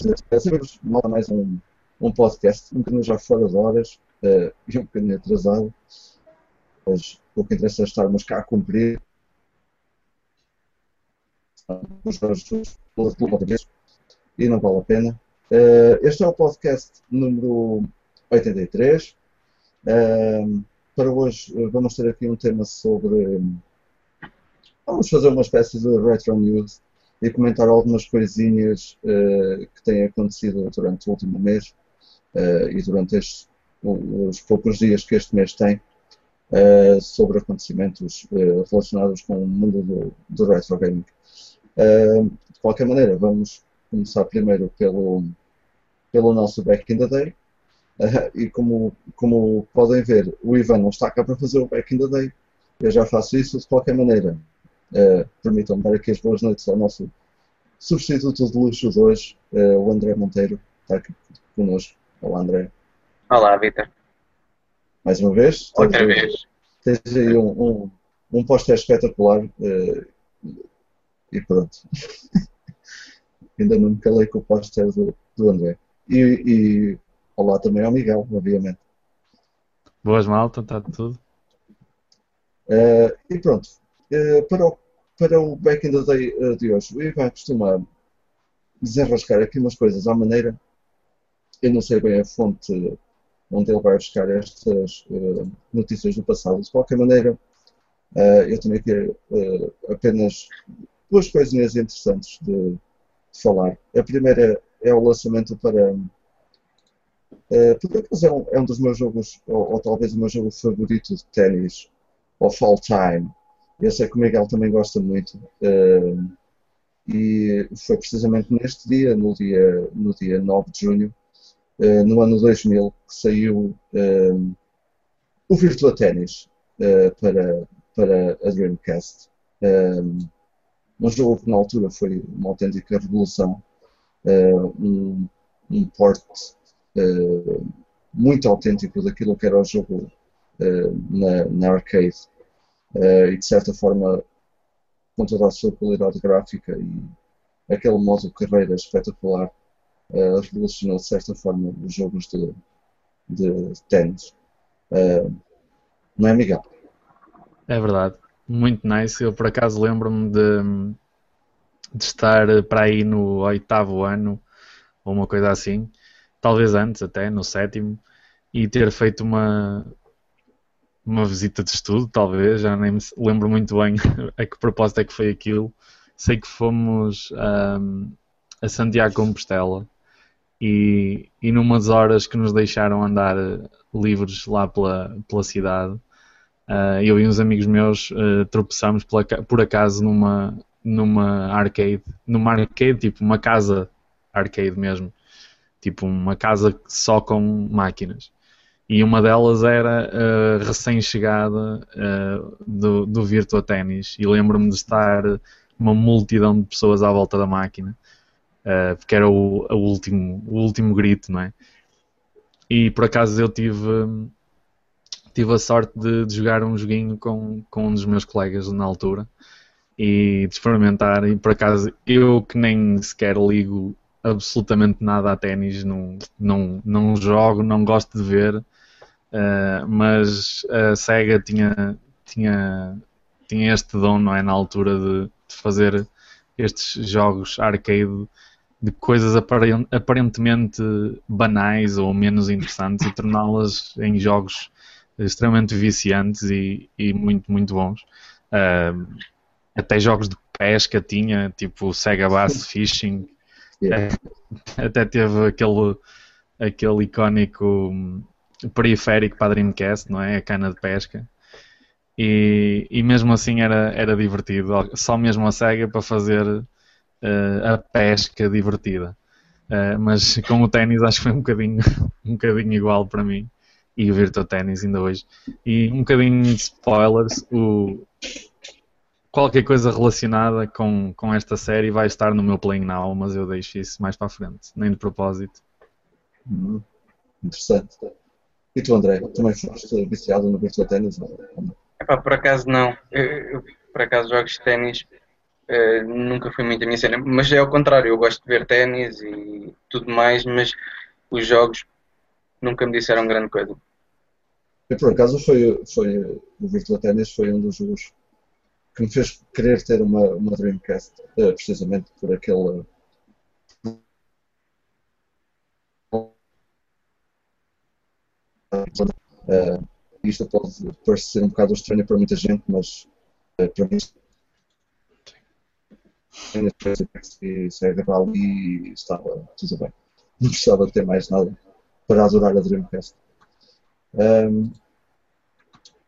Sabemos mal mais um, um podcast, um bocadinho já fora de horas uh, e um bocadinho atrasado, mas o que interessa é estarmos cá a cumprir os vez e não vale a pena. Uh, este é o podcast número 83. Uh, para hoje vamos ter aqui um tema sobre. Vamos fazer uma espécie de retro news e comentar algumas coisinhas uh, que têm acontecido durante o último mês uh, e durante os poucos dias que este mês tem uh, sobre acontecimentos relacionados com o mundo do, do retro gaming. de qualquer maneira, vamos começar primeiro pelo, pelo nosso Back in the Day. e como, como podem ver, o Ivan não está cá para fazer o Back in the Day. Eu já faço isso de qualquer maneira. Uh, Permitam-me dar aqui as boas noites ao nosso substituto de luxo de hoje, uh, o André Monteiro, está aqui connosco. Olá, André. Olá, Vitor. Mais uma vez. Outra vez. Tens aí um, um, um póster espetacular uh, e pronto. Ainda não me calei com o póster do, do André. E, e olá também ao Miguel, obviamente. Boas malta, está tudo. Uh, e pronto, uh, para, o, para o Back in the Day uh, de hoje, o Ivan costuma desenrascar aqui umas coisas à maneira. Eu não sei bem a fonte onde ele vai buscar estas notícias do passado. De qualquer maneira, eu tenho aqui apenas duas coisinhas interessantes de, de, falar. A primeira é o lançamento para. Uh, por acaso é um, é um dos meus jogos, ou, ou talvez o meu jogo favorito de ténis of all time. Eu sei que o Miguel também gosta muito. Uh, e foi precisamente neste dia, no dia, no dia 9 de junho, uh, no ano 2000, que saiu uh, o Virtua Tennis para, para a Dreamcast. um jogo que na altura foi uma autêntica revolução, um, um port muito autêntico daquilo que era o jogo na, na, arcade e de certa forma com toda a sua qualidade gráfica e aquele modo carreira espetacular eh, revolucionou de certa forma os jogos de, de ténis. não é, Miguel? É verdade, muito nice. Eu por acaso lembro-me de, de estar para aí no oitavo ano ou uma coisa assim, talvez antes até, no sétimo, e ter feito uma, uma visita de estudo, talvez, já nem me lembro muito bem a que propósito é que foi aquilo. Sei que fomos um, a Santiago Compostela e, e numas horas que nos deixaram andar eh, livres lá pela, pela cidade, uh, eu e uns amigos meus uh, tropeçamos pela, por acaso numa, numa arcade, numa arcade, tipo uma casa arcade mesmo, tipo uma casa só com máquinas e uma delas era uh, recém-chegada uh, do, do Virtua Tennis e lembro-me de estar uma multidão de pessoas à volta da máquina uh, porque era o, o, último, o último grito, não é? E por acaso eu tive, tive a sorte de, de jogar um joguinho com, com um dos meus colegas na altura e de experimentar e por acaso eu que nem sequer ligo absolutamente nada a ténis, não, não, não jogo, não gosto de ver Uh, mas a SEGA tinha, tinha, tinha este dom, não é? Na altura de, de fazer estes jogos arcade de coisas aparentemente banais ou menos interessantes e torná-las em jogos extremamente viciantes e, e muito, muito bons. Uh, até jogos de pesca tinha, tipo Sega Bass Fishing. Yeah. Até teve aquele, aquele icónico periférico para a Dreamcast, não é? A cana de pesca. E, e mesmo assim era, era divertido. Só mesmo a SEGA para fazer uh, a pesca divertida. Uh, mas com o ténis acho que foi um bocadinho, um bocadinho igual para mim. E o Virtua Tennis ainda hoje. E um bocadinho de spoilers. O, qualquer coisa relacionada com, com esta série vai estar no meu Playing Now, mas eu deixo isso mais para a frente, nem de propósito. Hum, interessante. E tu, André, também foste viciado no Virtua Tennis? Epá, por acaso não. Eu, eu, por acaso, jogos de ténis Uh, nunca foi muito a minha cena, mas é ao contrário, eu gosto de ver ténis e tudo mais, mas os jogos nunca me disseram grande coisa. Eu, por acaso, foi, foi, o Virtua Tennis foi um dos jogos que me fez querer ter uma, uma Dreamcast, uh, precisamente por aquele. Uh, isto pode parecer um bocado estranho para muita gente, mas uh, para mim ali e estava tudo bem. Não precisava de ter mais nada para adorar a Dreamcast. Um,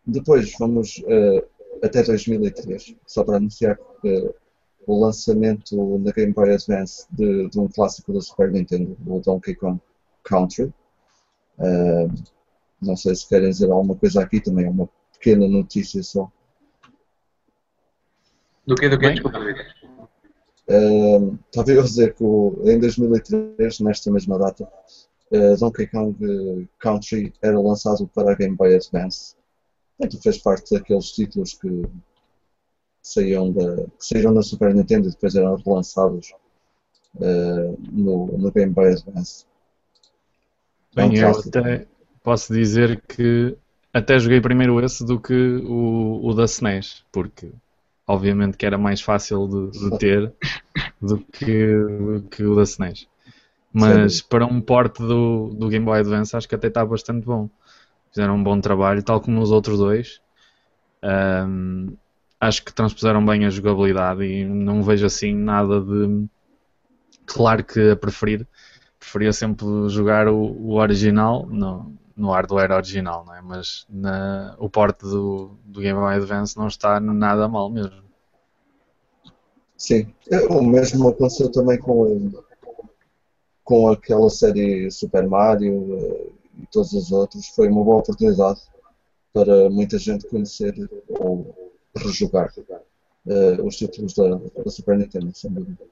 depois vamos uh, até 2003, só para anunciar uh, o lançamento na Game Boy Advance de, de, um clássico da Super Nintendo, o Donkey Kong Country. Uh, não sei se querem dizer alguma coisa aqui, também é uma pequena notícia só. Do que? Do que? Desculpa, uh, Estava eu a dizer que o, em 2003, nesta mesma data, uh, Donkey Kong Country era lançado para a Game Boy Advance. Portanto, fez parte daqueles títulos que saíram da, que saíram da Super Nintendo e depois eram relançados uh, no, no Game Boy Advance. Bem, é um eu até, posso dizer que até joguei primeiro esse do que o, o da SNES, porque obviamente que era mais fácil de, de ter do que, que o da SNES. Mas Sério? para um porte do, do Game Boy Advance acho que até está bastante bom. Fizeram um bom trabalho, tal como os outros dois. Um, acho que transpuseram bem a jogabilidade e não vejo assim nada de. Claro que a preferir. Preferia sempre jogar o, o original. Não, no hardware original, não é? Mas na, o porte do, do Game Boy Advance não está nada mal mesmo. Sim, o mesmo aconteceu também com, com aquela série Super Mario eh, e todos os outros. Foi uma boa oportunidade para muita gente conhecer ou rejogar uh, os títulos da, da Super Nintendo, sem dúvida.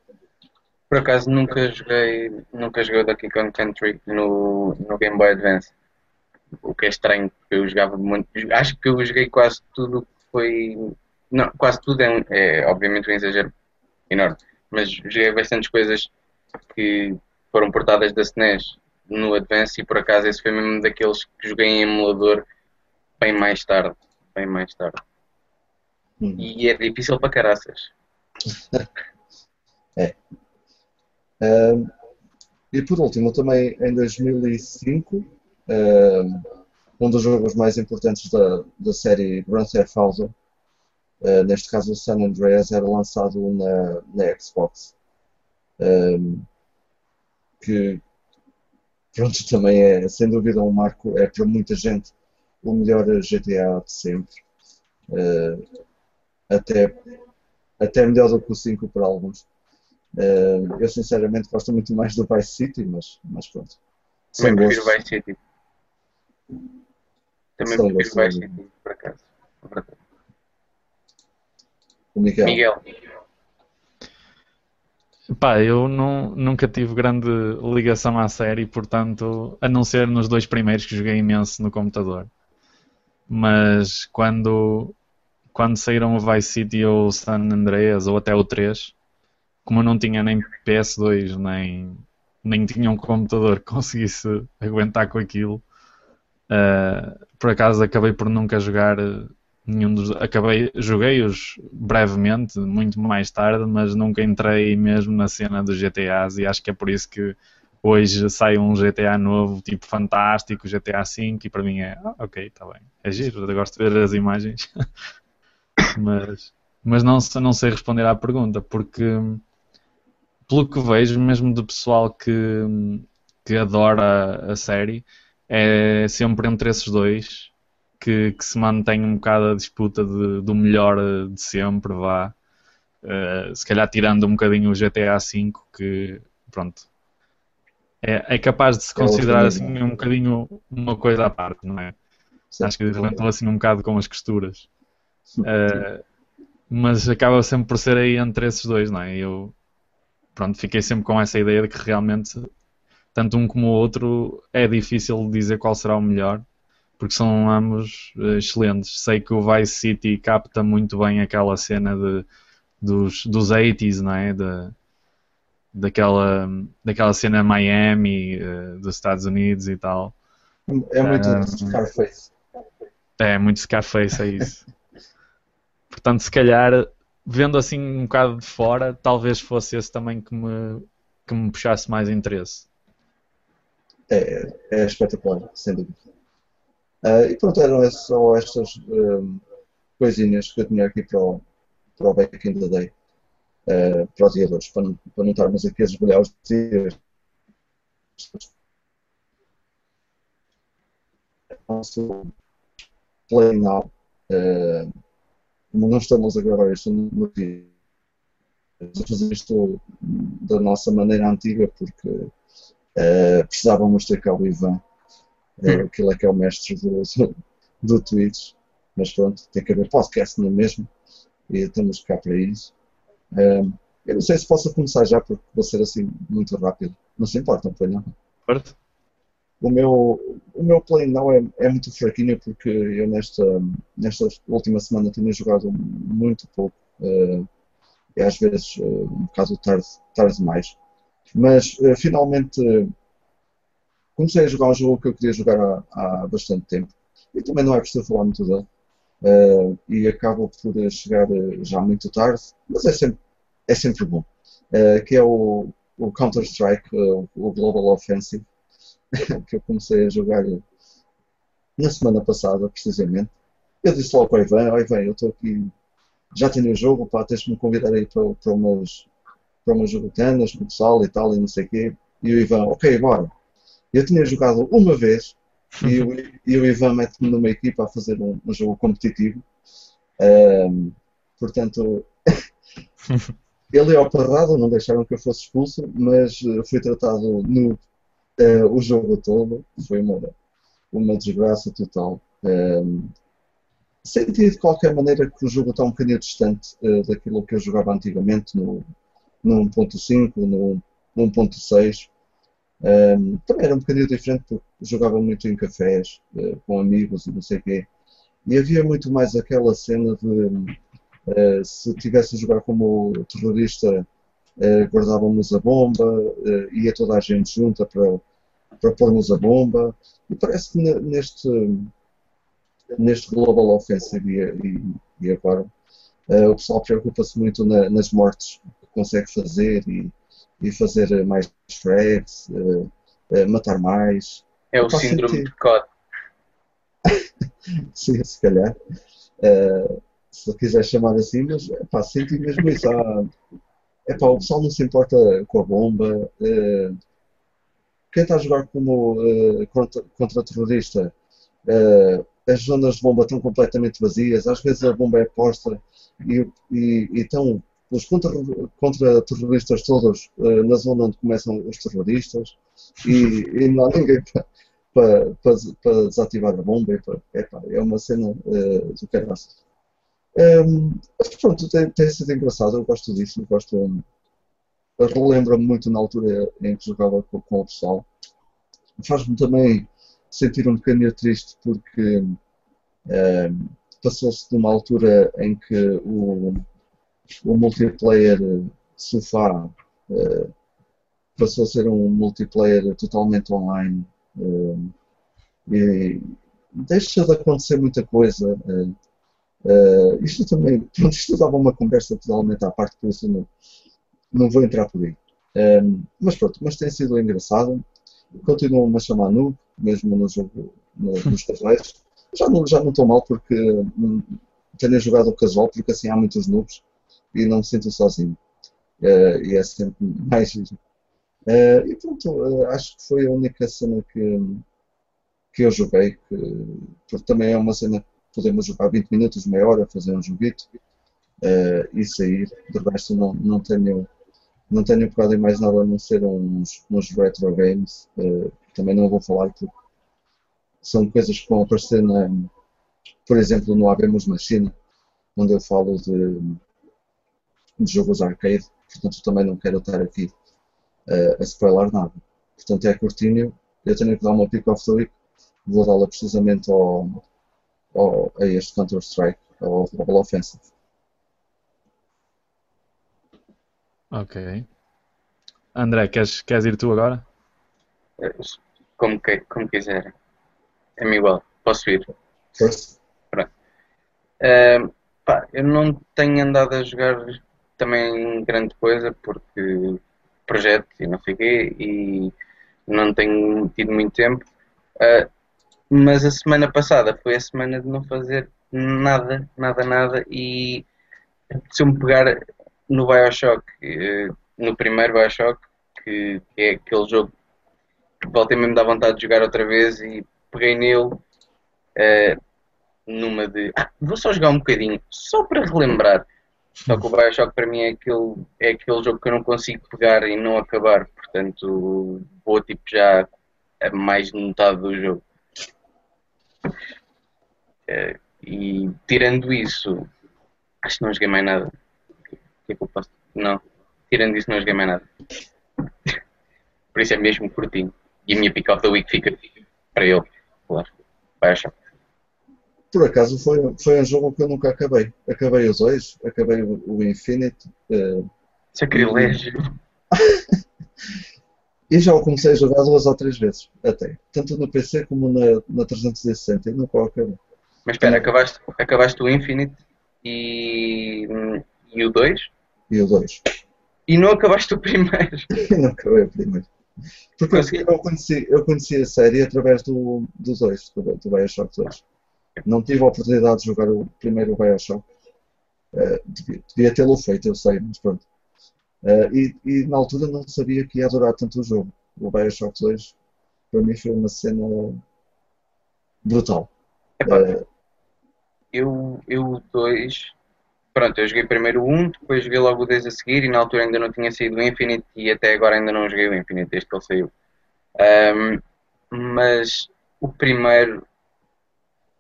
Por acaso nunca joguei, nunca joguei o Donkey Kong Country no, no Game Boy Advance o que é estranho, porque eu jogava muito. Acho que eu joguei quase tudo que foi. Não, quase tudo é, é obviamente um exagero enorme, mas joguei bastantes coisas que foram portadas da SNES no Advance e por acaso esse foi mesmo daqueles que joguei em emulador bem mais tarde. Bem mais tarde. Hum. E é difícil para caraças. é. Um, e por último, também em 2005 um dos jogos mais importantes da, da série Grand Theft Auto, uh, neste caso o San Andreas, era lançado na, na Xbox. Um, que pronto, também é sem dúvida um marco, é para muita gente o melhor GTA de sempre. Uh, até, até melhor do que o 5 para alguns. Uh, eu sinceramente gosto muito mais do Vice City, mas, mas pronto. Sem prefiro Vice City. Também prefiro Vice City, por acaso. O Miguel. Miguel. Pá, eu não, nunca tive grande ligação à série, portanto, a não ser nos dois primeiros que joguei imenso no computador. Mas quando, quando saíram o Vice City ou o San Andreas ou até o 3, como eu não tinha nem PS2 nem, nem tinha um computador que conseguisse aguentar com aquilo, Uh, por acaso acabei por nunca jogar nenhum dos. Acabei, joguei-os brevemente, muito mais tarde, mas nunca entrei mesmo na cena dos GTAs e acho que é por isso que hoje sai um GTA novo, tipo fantástico, GTA V, e para mim é ah, ok, está bem, é giro, eu gosto de ver as imagens, mas, mas não, não sei responder à pergunta, porque pelo que vejo, mesmo do pessoal que, que adora a série, é sempre entre esses dois que, que se mantém um bocado a disputa de, do melhor de sempre, vá. Uh, se calhar tirando um bocadinho o GTA V, que pronto. É, é capaz de se é considerar assim um bocadinho uma coisa à parte, não é? Acho que levantou assim um bocado com as costuras. Uh, mas acaba sempre por ser aí entre esses dois, não é? Eu pronto, fiquei sempre com essa ideia de que realmente tanto um como o outro é difícil dizer qual será o melhor, porque são ambos uh, excelentes. Sei que o Vice City capta muito bem aquela cena de dos, dos 80s, não é? Da, daquela, daquela cena Miami, uh, dos Estados Unidos e tal. É muito uh, Scarface. É, muito Scarface, é isso. Portanto, se calhar, vendo assim um bocado de fora, talvez fosse esse também que me, que me puxasse mais interesse. É, é espetacular, sem dúvida. Uh, e pronto, eram só estas um, coisinhas que eu tinha aqui para o, para o Back in the Day, uh, para os dias para, para não estarmos aqui a esbolhar os dias. Nosso Play Now, uh, não estamos a gravar isto no dia, a fazer isto da nossa maneira antiga, porque uh, precisávamos ter cá o Ivan é, aquilo é que é o mestre do, do Twitch. Mas pronto, tem que haver podcast, não é mesmo? E estamos cá para isso. Um, eu não sei se posso começar já, porque vou ser assim muito rápido. Não se importa, não foi não? Certo. O meu, o meu play não é, é muito fraquinho porque eu nesta, nesta última semana tenho jogado muito pouco uh, e às vezes uh, um bocado tarde, tarde demais. Mas uh, finalmente comecei a jogar um jogo que eu queria jogar há, há bastante tempo e também não é preciso falar muito dele. Uh, e acabo por chegar uh, já muito tarde, mas é sempre, é sempre bom. Uh, que é o, o Counter-Strike, o Global Offensive, que eu comecei a jogar na semana passada, precisamente. Eu disse logo ao Ivan, oh, Ivan, eu estou aqui, já tenho o jogo, pá, tens-me convidar aí para, para umas, para umas jogotanas, no pessoal e tal, e não sei o quê. E o Ivan, ok, bora. Eu tinha jogado uma vez e, o, e o Ivan mete-me numa equipa a fazer um, um jogo competitivo. Um, portanto, ele é operado, não deixaram que eu fosse expulso, mas eh, fui tratado no uh, o jogo todo. Foi uma, uma desgraça total. Um, senti de qualquer maneira que o jogo está um bocadinho distante uh, daquilo que eu jogava antigamente no, no 1.5, no 1.6. Um, também era um bocadinho diferente porque jogava muito em cafés, uh, com amigos e não sei o quê. E havia muito mais aquela cena de uh, se tivesse a jogar como terrorista, uh, guardávamos a bomba, ia toda a gente junta para, para pormos a bomba. E parece que neste, neste Global Offensive e, e, e agora o pessoal preocupa-se muito na, nas mortes consegue fazer e e fazer mais frags, uh, uh, matar mais. É o síndrome sentir... de COD. Sim, se calhar. Uh, se quiser chamar assim, mas pá, senti mesmo isso. Ah, epá, o pessoal não se importa com a bomba. Uh, quem está a jogar como uh, contra, contra terrorista, uh, as zonas de bomba estão completamente vazias, às vezes a bomba é posta e, e, e estão os contra-terroristas todos uh, na zona onde começam os terroristas e, e não há ninguém para pa, pa, desativar a bomba. é uma cena uh, do caraças. Um, mas pronto, tem, tem, sido engraçado, eu gosto disso, eu gosto. Um, Relembra-me muito na altura em que jogava com, com o pessoal. Faz-me também sentir um bocadinho triste porque um, passou-se de uma altura em que o, o multiplayer sofá uh, passou a ser um multiplayer totalmente online uh, e deixa de acontecer muita coisa. Uh, isto também, pronto, isto dava uma conversa totalmente à parte, por isso não, não vou entrar por aí. Um, mas pronto, mas tem sido engraçado. Continuam-me a chamar noob, mesmo no jogo, no, nos casuais. Já não, já não estou mal porque um, tenho jogado o casual, porque assim há muitos noobs e não me sinto sozinho. Uh, e é sempre mais. Uh, e pronto, uh, acho que foi a única cena que, que eu joguei, que, porque também é uma cena que podemos jogar 20 minutos, meia hora, fazer um joguito e sair. De resto, não, não tenho. Não tenho pegado em mais nada a não ser uns, uns retro games, também não vou falar porque são coisas que vão aparecer, na, por exemplo, no Abemos Machine, onde eu falo de, de jogos arcade, portanto também não quero estar aqui uh, a spoiler nada. Portanto é curtinho, eu tenho que dar uma pick of the week, vou dá-la precisamente ao, ao, a este Counter-Strike, ao Global Offensive. Ok. André, queres, queres ir tu agora? Como, que, como quiser. É-me igual. Posso ir. First? Eh, pá, eu não tenho andado a jogar também grande coisa porque projeto e não sei e não tenho tido muito tempo. Eh, mas a semana passada foi a semana de não fazer nada, nada, nada e apeteceu-me pegar no Bioshock, eh, no primeiro Bioshock, que, que é aquele jogo que voltei mesmo dar vontade de jogar outra vez e peguei nele eh, numa de ah, vou só jogar um bocadinho, só para relembrar. Só que o Bioshock para mim é aquele, é aquele jogo que eu não consigo pegar e não acabar, portanto vou tipo já a mais de metade do jogo. Eh, e tirando isso, acho que não joguei mais nada. Que é que posso? Não, tirando isso, não joguei mais nada. Por isso é mesmo curtinho. E a minha pick of the week fica para ele, claro. Bioshock. Por acaso foi, foi um jogo que eu nunca acabei. Acabei os dois, acabei o, o Infinite eh, Sacrilégio. e já o comecei a jogar duas ou três vezes, até. Tanto no PC como na, na 360 e nunca o acabei. Mas espera, acabaste, acabaste o Infinite e, e o 2 E o 2. e não acabaste o primeiro. E não acabei o primeiro. Porque eu, conheci, eu conheci a série através do, do 2, do, do Bioshock 2. Não tive a oportunidade de jogar o primeiro Bioshock. Eh, devia devia tê-lo feito, eu sei, mas pronto. Eh, e, e na altura não sabia que ia durar tanto o jogo. O Bioshock 2 para mim foi uma cena brutal. Epá, Eh, eu, eu o 2. Pronto, eu joguei primeiro o 1, depois joguei logo o 2 a seguir e na altura ainda não tinha saído o Infinite e até agora ainda não joguei o Infinite desde que ele saiu. Ahm, mas o primeiro,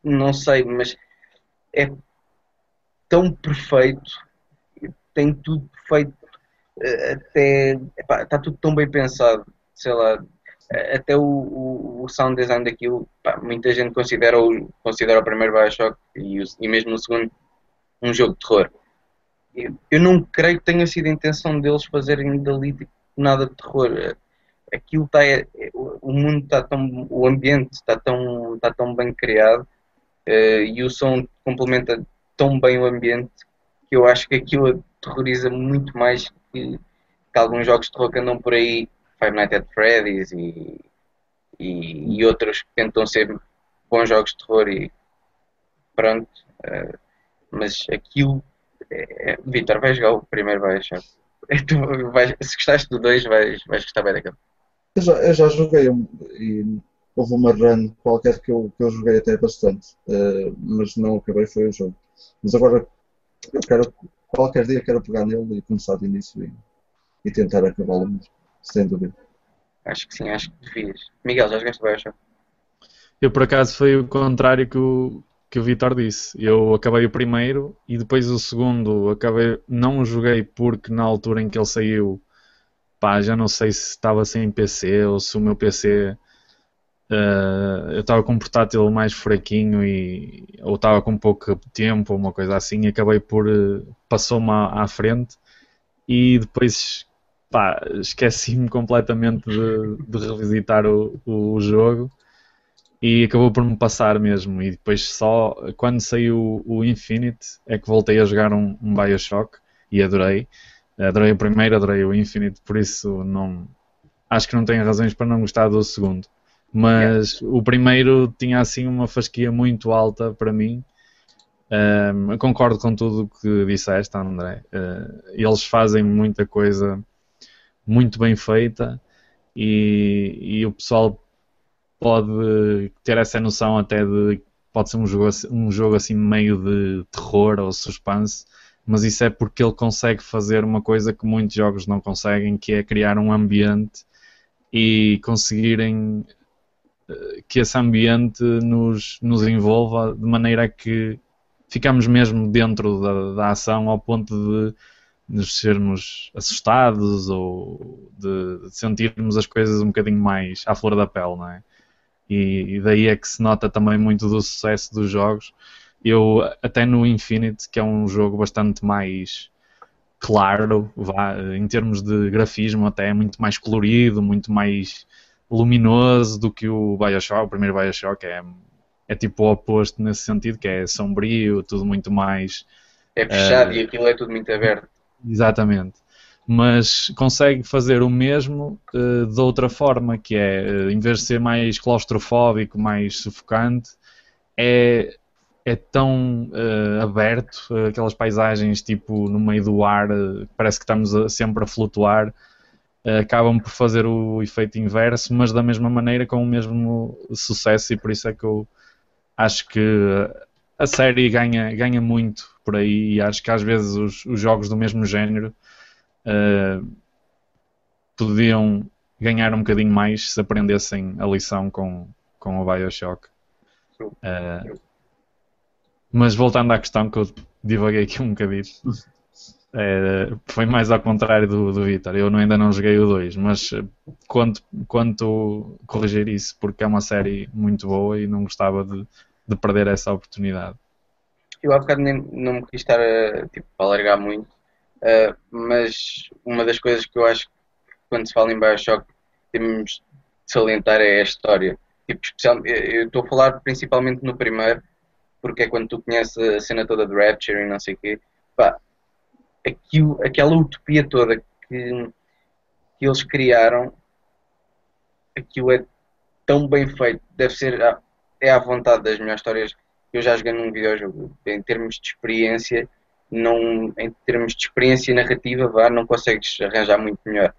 não sei, mas é tão perfeito, tem tudo perfeito, eh, até epá, está tudo tão bem pensado, sei lá, eh, até o, o, o sound design daquilo, muita gente considera o, considera o primeiro Bioshock e, o- e mesmo o segundo um jogo de terror. Eu, não creio que tenha sido a intenção deles fazerem dali tipo, nada de terror. Aquilo está, é- é- o mundo está tão, o ambiente está tão, está tão bem criado eh, e o som complementa tão bem o ambiente que eu acho que aquilo aterroriza muito mais que, que alguns jogos de que andam por aí, Five Nights at Freddy's e, e, e outros que tentam ser bons jogos de terror e pronto. eh, mas aquilo, é, é, Vitor, vai jogar o primeiro, vai achar. Tu vais- se gostaste do 2, vais, vais gostar bem daquele. Eu já, eu já joguei um- e houve uma run qualquer que eu, que eu joguei até bastante, eh, mas não acabei, foi o jogo. Mas agora eu quero, qualquer dia quero pegar nele e começar do início e, e tentar acabá-lo mesmo, sem dúvida. Acho que sim, acho que devias. Miguel, já jogaste Bioshock? Eu, por acaso, foi o contrário que o, que o Vitor disse. Eu acabei o primeiro e depois o segundo acabei, não o joguei porque na altura em que ele saiu, pá, já não sei se estava sem PC ou se o meu PC eh, eu estava com um portátil mais fraquinho e ou estava com pouco tempo ou uma coisa assim e acabei por eh, passou-me à, à frente e depois pá, esqueci-me completamente de, de revisitar o, o jogo e acabou por me passar mesmo. E depois só quando saiu o Infinite é que voltei a jogar um, um Bioshock e adorei. Adorei o primeiro, adorei o Infinite, por isso não acho que não tenho razões para não gostar do segundo. Mas o primeiro tinha assim uma fasquia muito alta para mim. Um, concordo com tudo o que disseste, André. Uh, eles fazem muita coisa muito bem feita e, e o pessoal pode ter essa noção até de pode ser um jogo, um jogo assim meio de terror ou suspense, mas isso é porque ele consegue fazer uma coisa que muitos jogos não conseguem, que é criar um ambiente e conseguirem que esse ambiente nos, nos envolva de maneira que ficamos mesmo dentro da, da ação ao ponto de nos sermos assustados ou de, sentirmos as coisas um bocadinho mais à flor da pele, não é? E, e daí é que se nota também muito do sucesso dos jogos. Eu, até no Infinite, que é um jogo bastante mais claro, vá, em termos de grafismo até é muito mais colorido, muito mais luminoso do que o Bioshock, o primeiro Bioshock é, é tipo o oposto nesse sentido, que é sombrio, tudo muito mais... É fechado uh, e aquilo é tudo muito aberto. Exatamente. Mas consegue fazer o mesmo uh, de outra forma, que é, uh, em vez de ser mais claustrofóbico, mais sufocante, é é tão uh, aberto, aquelas paisagens tipo no meio do ar, parece que estamos a, sempre a flutuar, acabam por fazer o efeito inverso, mas da mesma maneira com o mesmo sucesso e por isso é que eu acho que a série ganha, ganha muito por aí e acho que às vezes os, os jogos do mesmo género podiam ganhar um bocadinho mais se aprendessem a lição com, com o Bioshock. Uh, mas voltando à questão que eu divaguei aqui um bocadinho, é, foi mais ao contrário do, do Vitor. Eu ainda não joguei o 2, mas quanto, quanto corrigir isso, porque é uma série muito boa e não gostava de, de perder essa oportunidade. Eu há bocado nem, não me quis estar a, tipo, alargar muito, uh, mas uma das coisas que eu acho que quando se fala em Bioshock temos de salientar é a história. Tipo, especial, eu estou a falar principalmente no primeiro, porque é quando tu conheces a cena toda de Rapture e não sei o quê, pá, aquilo, aquela utopia toda que, que eles criaram, aquilo é tão bem feito, deve ser, é à vontade das melhores histórias que eu já joguei num videojogo, em termos de experiência, não, em termos de experiência narrativa, vá, não consegues arranjar muito melhor.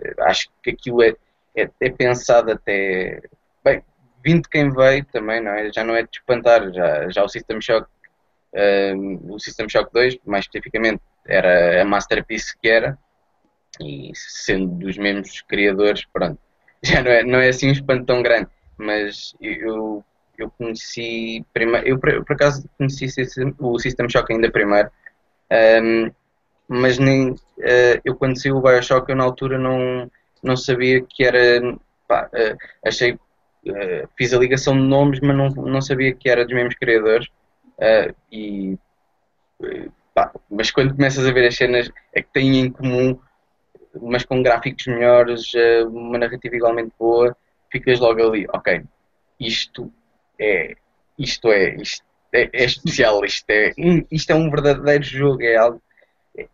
Eh, acho que aquilo é, é, é pensado até, bem, vindo quem veio também, não é? Já não é de espantar, já, já o System Shock, um, o System Shock 2, mais especificamente, era a masterpiece que era, e sendo dos mesmos criadores, pronto, já não é, não é assim um espanto tão grande, mas eu, eu conheci, primeiro, eu por, por acaso conheci o System Shock ainda primeiro, um, mas nem, uh, eu quando saiu o Bioshock eu na altura não, não sabia que era, pá, uh, achei uh, fiz a ligação de nomes, mas não, não sabia que era dos mesmos criadores. Uh, e, uh, pá, mas quando começas a ver as cenas é que têm em comum, mas com gráficos melhores, uma narrativa igualmente boa, ficas logo ali, ok, isto é, isto é, isto é, é especial, isto é, isto é um verdadeiro jogo, é algo. É,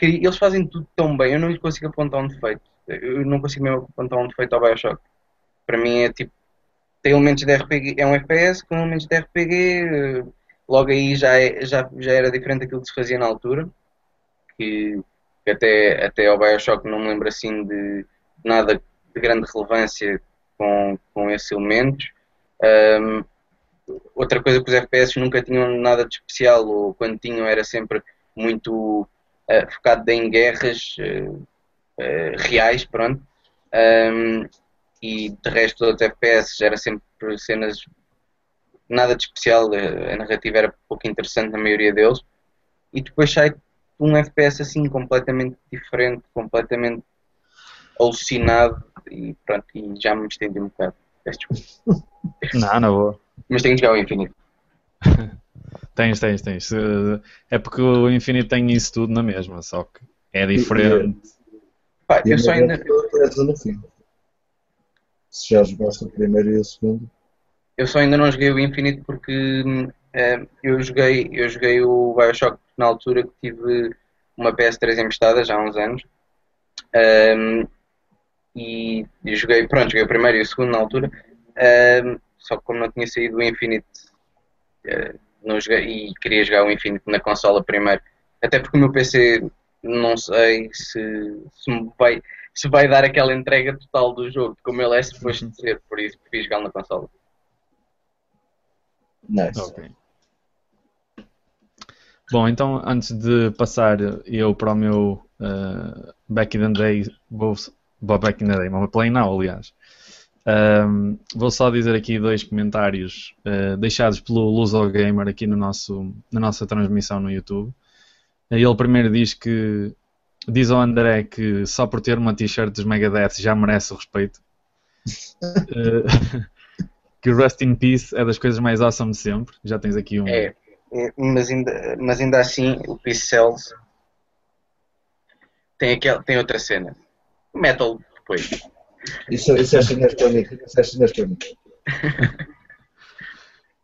eles fazem tudo tão bem, eu não lhe consigo apontar um defeito. Eu não consigo mesmo apontar um defeito ao Bioshock para mim é tipo tem elementos de RPG, é um FPS com elementos de RPG, logo aí já, é, já, já era diferente daquilo que se fazia na altura, que, que até, até ao Bioshock não me lembro assim de nada de grande relevância com, com esses elementos. Um, outra coisa que os FPS nunca tinham nada de especial, ou quando tinham era sempre muito uh, focado em guerras uh, uh, reais, pronto. Um, e de resto dos FPS era sempre cenas nada de especial, a narrativa era pouco interessante na maioria deles e depois sai um FPS assim completamente diferente, completamente alucinado e pronto, e já me estendi um bocado. Não, não vou. Mas tenho que jogar o Infinite. tens, tens, tens. É porque o Infinite tem isso tudo na mesma, só que é diferente. Pá, eu só ainda se já jogaste o primeiro e o segundo. Eu só ainda não joguei o Infinite porque uh, eu joguei eu joguei o Bioshock na altura que tive uma PS3 emprestada já há uns anos. Um, e, e, joguei, pronto, joguei o primeiro e o segundo na altura. Um, só que como não tinha saído o Infinite uh, não joguei, e queria jogar o Infinite na consola primeiro. Até porque o meu PC não sei se, se me vai se vai dar aquela entrega total do jogo, como ele é suposto de ser, por isso prefiro jogar na consola. Nice. Okay. Bom, então antes de passar eu para o meu uh, Back in the Day, vou, vou Back in the Day, mas Play Now, aliás. Um, vou só dizer aqui dois comentários uh, deixados pelo Luso Gamer aqui no nosso, na nossa transmissão no YouTube. Ele primeiro diz que Diz ao André que só por ter uma t-shirt dos Megadeth já merece o respeito. uh, que o Rust in Peace é das coisas mais awesome de sempre. Já tens aqui um. É, é mas ainda, mas ainda assim o Peace Cells tem, aquela, tem outra cena. Metal depois. Isso, isso é chinês para mim. Isso é chinês para mim.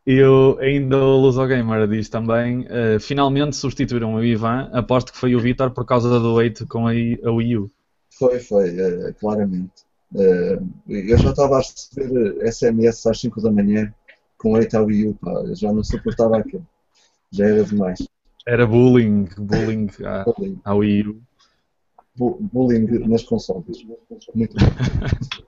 E o, ainda o Luso Gamer diz também: eh, finalmente substituíram o Ivan. Aposto que foi o Vitor por causa do 8 com a, a Wii U. Foi, foi, eh, claramente. Eh, eu já estava a receber SMS às 5 da manhã com 8 ao Wii U, pá. Eu já não suportava aquilo. Já era demais. Era bullying, bullying à, Bullying, à Wii U. Bu- bullying nas consoles. Muito bom.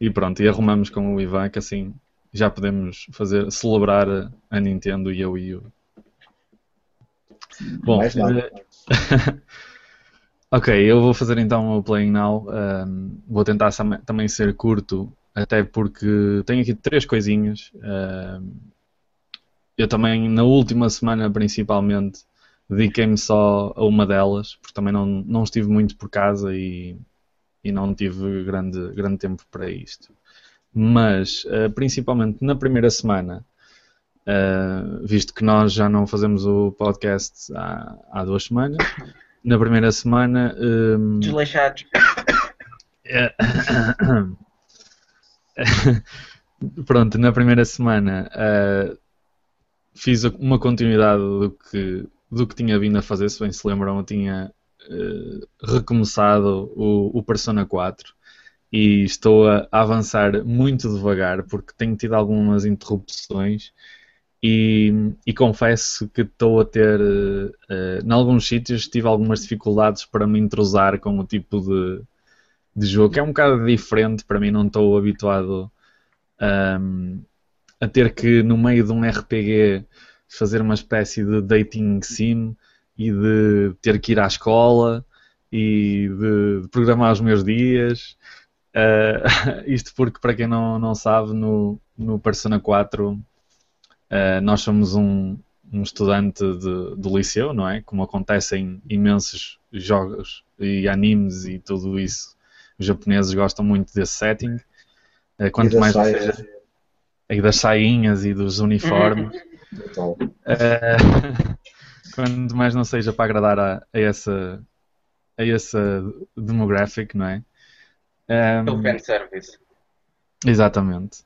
E pronto, e arrumamos com o Ivan que assim já podemos fazer, celebrar a, Nintendo e a Wii U. Bom, eh, ok, eu vou fazer então o Playing Now. Um, vou tentar também ser curto, até porque tenho aqui três coisinhas. Um, eu também, na última semana principalmente, dediquei-me só a uma delas, porque também não, não estive muito por casa e, e não tive grande, grande tempo para isto. Mas, eh, principalmente na primeira semana, eh, visto que nós já não fazemos o podcast há, há duas semanas, na primeira semana. ehm, Desleixados. é- Pronto, na primeira semana eh, fiz uma continuidade do que, do que tinha vindo a fazer, se bem se lembram, eu tinha eh, recomeçado o, o Persona 4 e estou a, avançar muito devagar porque tenho tido algumas interrupções e, e confesso que estou a ter, eh, em alguns sítios, tive algumas dificuldades para me entrosar com o tipo de, de jogo, que é um bocado diferente para mim, não estou habituado ahm, a ter que, no meio de um RPG, fazer uma espécie de dating sim e de ter que ir à escola e de, de programar os meus dias. Ah, isto porque, para quem não, não sabe, no, no Persona 4 ah, nós somos um, um estudante de, do liceu, não é? Como acontece em imensos jogos e animes e tudo isso. Os japoneses gostam muito desse setting. E quanto mais saias, seja, e das sainhas e dos uniformes. Eh, quanto mais não seja para agradar a, a essa a essa demographic, não é? Ehm, Pelo fanservice. Exatamente.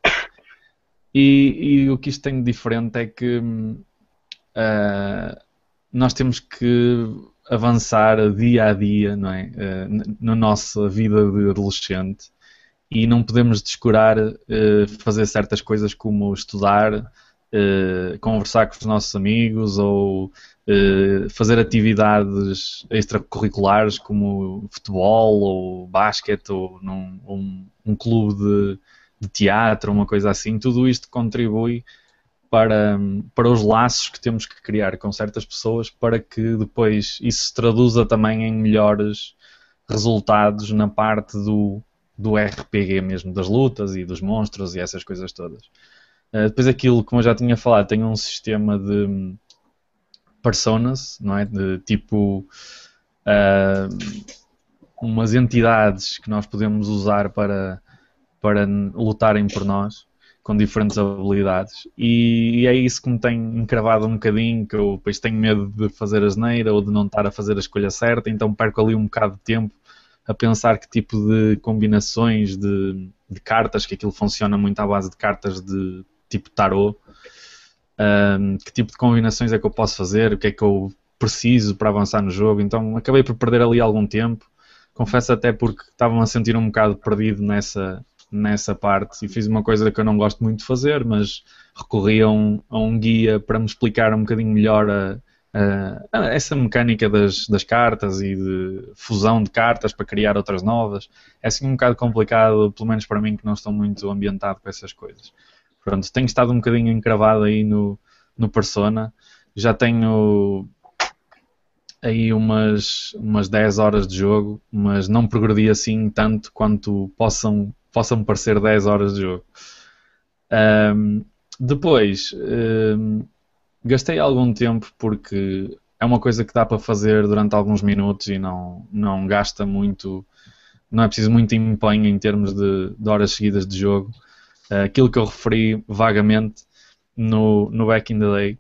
E, e o que isto tem de diferente é que ah, nós temos que avançar dia a dia, não é? N- na nossa vida de adolescente e não podemos descurar ah, fazer certas coisas como estudar, ah, conversar com os nossos amigos ou ah, fazer atividades extracurriculares como futebol ou basquete ou num, um, um clube de de teatro, uma coisa assim, tudo isto contribui para, para os laços que temos que criar com certas pessoas para que depois isso se traduza também em melhores resultados na parte do, do RPG mesmo, das lutas e dos monstros e essas coisas todas. Uh, depois aquilo, como eu já tinha falado, tem um sistema de hum, personas, não é? De tipo uh, umas entidades que nós podemos usar para para lutarem por nós com diferentes habilidades e, e é isso que me tem encravado um bocadinho que eu depois tenho medo de fazer a asneira ou de não estar a fazer a escolha certa então perco ali um bocado de tempo a pensar que tipo de combinações de, de cartas, que aquilo funciona muito à base de cartas de tipo tarot um, que tipo de combinações é que eu posso fazer, o que é que eu preciso para avançar no jogo, então acabei por perder ali algum tempo confesso até porque estava a sentir um bocado perdido nessa, nessa parte e fiz uma coisa que eu não gosto muito de fazer, mas recorri a um, a um guia para me explicar um bocadinho melhor a, a, a essa mecânica das, das cartas e de fusão de cartas para criar outras novas. É assim um bocado complicado, pelo menos para mim que não estou muito ambientado com essas coisas. Pronto, tenho estado um bocadinho encravado aí no, no Persona. Já tenho aí umas, umas 10 horas de jogo, mas não progredi assim tanto quanto possam, possam parecer 10 horas de jogo. Um, depois, um, gastei algum tempo porque é uma coisa que dá para fazer durante alguns minutos e não, não gasta muito, não é preciso muito empenho em termos de, de horas seguidas de jogo. Uh, aquilo que eu referi vagamente no, no Back in the Day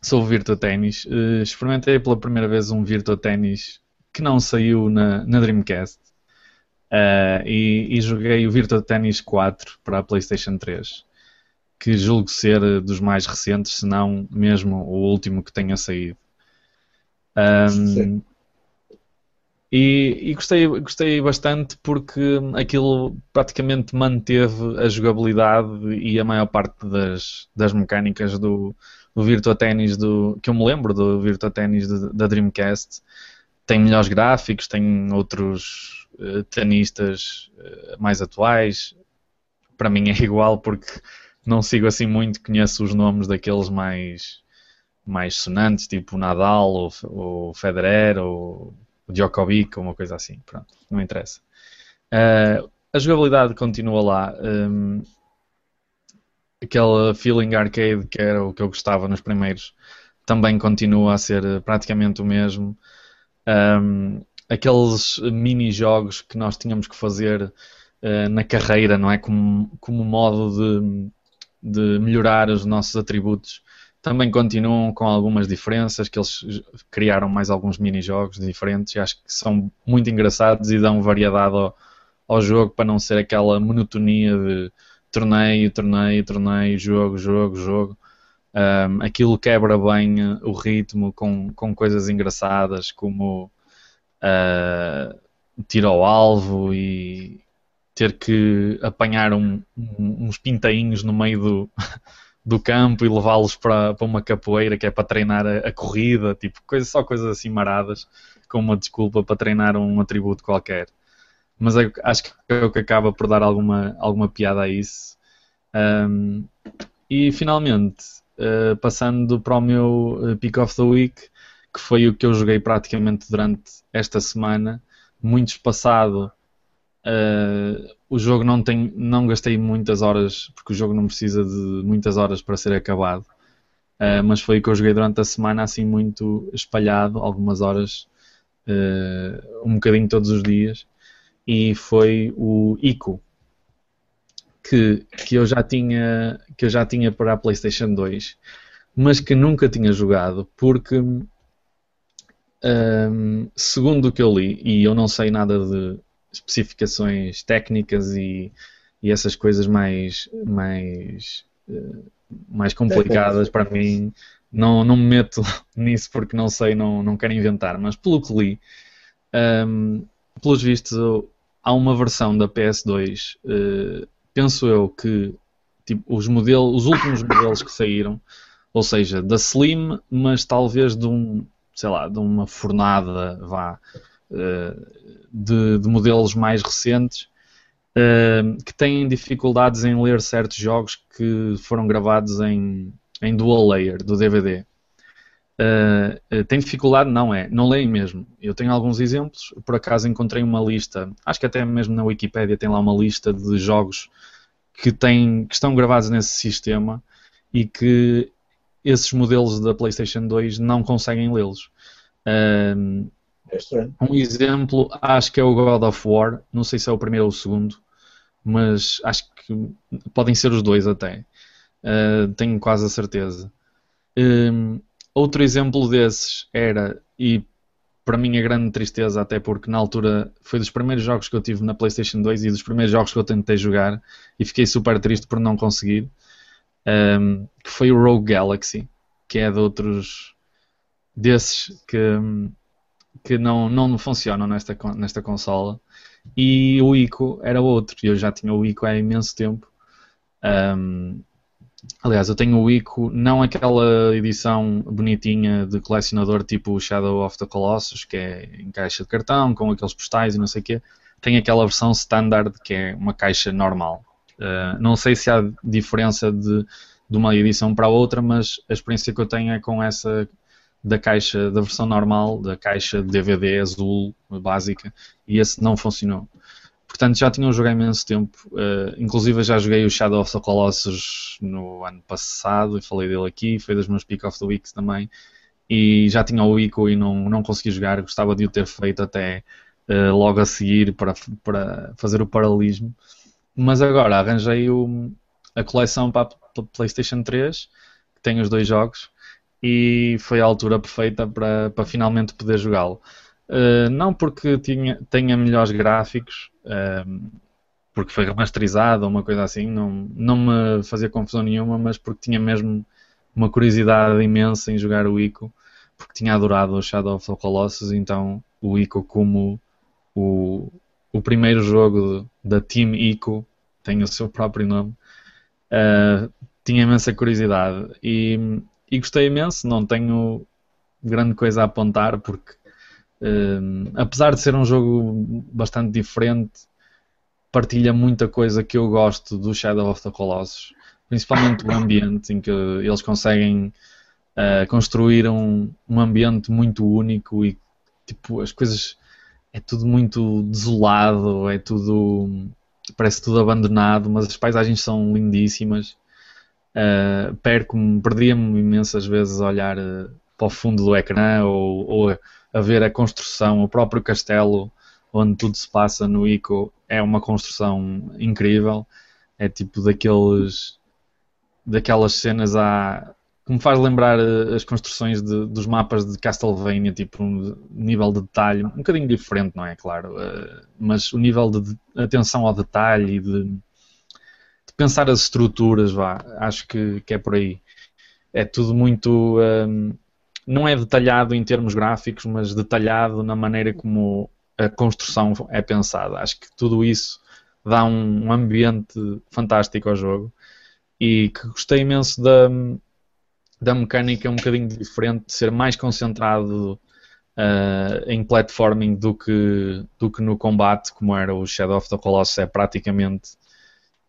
sobre o Virtua Tennis. Uh, experimentei pela primeira vez um Virtua Tennis que não saiu na, na Dreamcast. Uh, e, e, joguei o Virtua Tennis 4 para a PlayStation 3, que julgo ser dos mais recentes, se não mesmo o último que tenha saído. Um, e, e, gostei, gostei bastante porque aquilo praticamente manteve a jogabilidade e a maior parte das, das mecânicas do, do Virtua Tennis do, que eu me lembro do Virtua Tennis da Dreamcast. Tem melhores gráficos, tem outros uh, tenistas uh, mais atuais. Para mim é igual porque não sigo assim muito, conheço os nomes daqueles mais, mais sonantes, tipo Nadal ou, ou Federer ou o Djokovic ou uma coisa assim. Pronto, não interessa. Uh, a jogabilidade continua lá. Um, aquele feeling arcade que era o que eu gostava nos primeiros também continua a ser praticamente o mesmo. Um, aqueles mini-jogos que nós tínhamos que fazer uh, na carreira, não é? Como, como modo de, de melhorar os nossos atributos também continuam com algumas diferenças, que eles criaram mais alguns mini-jogos diferentes e acho que são muito engraçados e dão variedade ao, ao jogo para não ser aquela monotonia de torneio, torneio, torneio, jogo, jogo, jogo. Um, aquilo quebra bem o ritmo com, com coisas engraçadas como uh, tiro ao alvo e ter que apanhar um, um, uns pintainhos no meio do, do campo e levá-los para, para uma capoeira que é para treinar a, a, corrida, tipo, coisa, só coisas assim maradas, com uma desculpa para treinar um atributo qualquer. Mas é, acho que é o que acaba por dar alguma, alguma piada a isso. Um, e finalmente, uh, passando para o meu uh, Pick of the Week, que foi o que eu joguei praticamente durante esta semana, muito espaçado. Uh, o jogo não tem, não gastei muitas horas, porque o jogo não precisa de muitas horas para ser acabado. Uh, mas foi o que eu joguei durante a semana, assim muito espalhado, algumas horas, uh, um bocadinho todos os dias. E foi o Ico, que, que, eu já tinha, que eu já tinha para a PlayStation 2, mas que nunca tinha jogado, porque um, segundo o que eu li, e eu não sei nada de especificações técnicas e, e essas coisas mais, mais, uh, mais complicadas para mim. Não, não me meto nisso porque não sei, não, não quero inventar, mas pelo que li, um, pelos vistos, há uma versão da PS2, uh, eh, penso eu que tipo, os, modelos, os últimos modelos que saíram, ou seja, da Slim, mas talvez de um, sei lá, de uma fornada, vá, de, de, modelos mais recentes uh, que têm dificuldades em ler certos jogos que foram gravados em, em dual layer do DVD. Uh, eh, tem dificuldade? Não é, não leem mesmo. Eu tenho alguns exemplos, por acaso encontrei uma lista, acho que até mesmo na Wikipedia tem lá uma lista de jogos que, têm, que estão gravados nesse sistema e que esses modelos da PlayStation 2 não conseguem lê-los. Uh, é um exemplo, acho que é o God of War. Não sei se é o primeiro ou o segundo, mas acho que podem ser os dois até. Uh, tenho quase a certeza. Um, outro exemplo desses era, e para mim a grande tristeza, até porque na altura foi dos primeiros jogos que eu tive na PlayStation 2 e dos primeiros jogos que eu tentei jogar e fiquei super triste por não conseguir, um, que foi o Rogue Galaxy, que é de outros desses que que não, não funcionam nesta, nesta consola. E o ICO era outro. Eu já tinha o ICO há imenso tempo. Um, aliás, eu tenho o ICO, não aquela edição bonitinha de colecionador tipo Shadow of the Colossus, que é em caixa de cartão, com aqueles postais e não sei o quê. Tenho aquela versão standard, que é uma caixa normal. Uh, não sei se há diferença de, de uma edição para outra, mas a experiência que eu tenho é com essa da caixa, da versão normal, da caixa DVD azul básica, e esse não funcionou. Portanto, já tinha um jogo há imenso tempo. Uh, inclusive, já joguei o Shadow of the Colossus no ano passado e falei dele aqui. Foi dos meus Pick of the Weeks também. E já tinha o Ico e não, não consegui jogar. Gostava de o ter feito até uh, logo a seguir para, para fazer o paralelismo. Mas agora arranjei o, a coleção para a PlayStation 3, que tem os dois jogos e foi a altura perfeita para, para finalmente poder jogá-lo. Uh, não porque tinha, tenha melhores gráficos, uh, porque foi remasterizado ou uma coisa assim, não, não me fazia confusão nenhuma, mas porque tinha mesmo uma curiosidade imensa em jogar o Ico, porque tinha adorado o Shadow of the Colossus, então o Ico como o, o primeiro jogo da Team Ico, tem o seu próprio nome, uh, tinha imensa curiosidade e, e gostei imenso, não tenho grande coisa a apontar porque uh, apesar de ser um jogo bastante diferente, partilha muita coisa que eu gosto do Shadow of the Colossus, principalmente o ambiente em que eles conseguem uh, construir um, um ambiente muito único e tipo as coisas é tudo muito desolado, é tudo parece tudo abandonado, mas as paisagens são lindíssimas. Uh, perco-me, perdia-me imensas vezes a olhar uh, para o fundo do ecrã ou, ou a, a, ver a construção, o próprio castelo onde tudo se passa no ICO é uma construção incrível. É tipo daqueles daquelas cenas à, que me faz lembrar eh, as construções de, dos mapas de Castlevania, tipo um nível de detalhe um bocadinho diferente, não é? Claro, uh, mas o nível de, atenção ao detalhe e de, pensar as estruturas, vá, acho que, que é por aí. É tudo muito. Um, não é detalhado em termos gráficos, mas detalhado na maneira como a construção é pensada. Acho que tudo isso dá um, um ambiente fantástico ao jogo e que gostei imenso da, da mecânica um bocadinho diferente, de ser mais concentrado uh, em platforming do que, do que no combate, como era o Shadow of the Colossus, é praticamente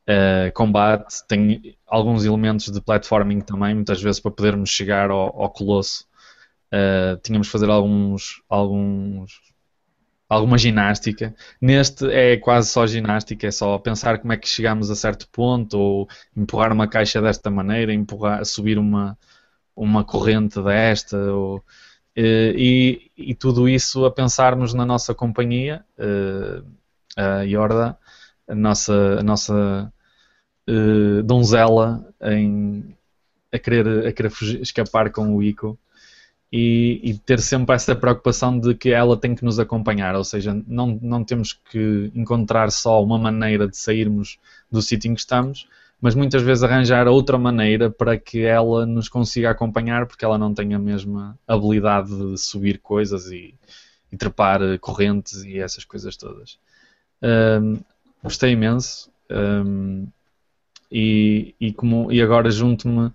uh, combate, tem alguns elementos de platforming também, muitas vezes para podermos chegar ao, ao Colosso. Uh, tínhamos de fazer alguns, alguns alguma ginástica. Neste é quase só ginástica, é só pensar como é que chegamos a certo ponto, ou empurrar uma caixa desta maneira, empurrar, subir uma, uma corrente desta, ou, e, e, tudo isso a pensarmos na nossa companhia, a Yorda, a nossa, a nossa uh, donzela em, a querer, a querer escapar com o Ico e, e, ter sempre essa preocupação de que ela tem que nos acompanhar, ou seja, não, não temos que encontrar só uma maneira de sairmos do sítio em que estamos, mas muitas vezes arranjar outra maneira para que ela nos consiga acompanhar, porque ela não tem a mesma habilidade de subir coisas e, e trepar correntes e essas coisas todas. Um, gostei imenso. Um, e, e, como, e agora junto-me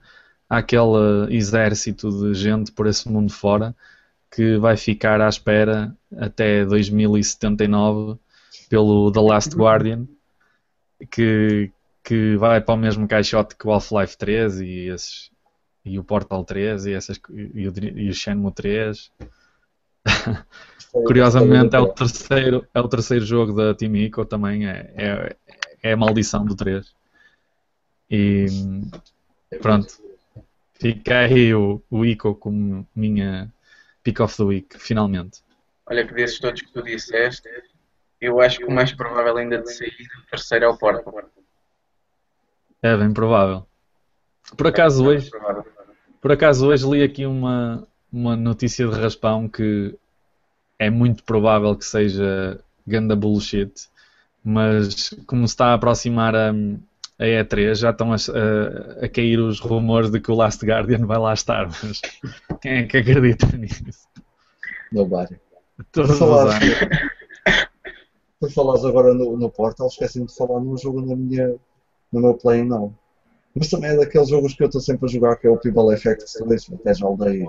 àquele exército de gente por esse mundo fora que vai ficar à espera até 2079 pelo The Last Guardian, que, que vai para o mesmo caixote que o Half-Life 3 e, esses, e o Portal 3 e, essas, e, o, e o Shenmue 3. Curiosamente é o, terceiro, é o terceiro jogo da Team Ico também, é, é, é a maldição do 3. E pronto, Fica aí o, o Ico como minha pick of the week, finalmente. Olha que desses todos que tu disseste, eu acho que o mais provável ainda de sair o terceiro é o Porto. É bem provável. Por acaso hoje, por acaso hoje li aqui uma, uma notícia de raspão que é muito provável que seja ganda bullshit, mas como se está a aproximar a, a E3 já estão a, a, a, cair os rumores de que o Last Guardian vai lá estar, mas quem é que acredita nisso? Nobody. Todos falar, por falares agora no, no Portal, esqueci-me de falar num jogo na minha, no meu Play não. Mas também é daqueles jogos que eu estou sempre a jogar, que é o People Effect 2, até já dei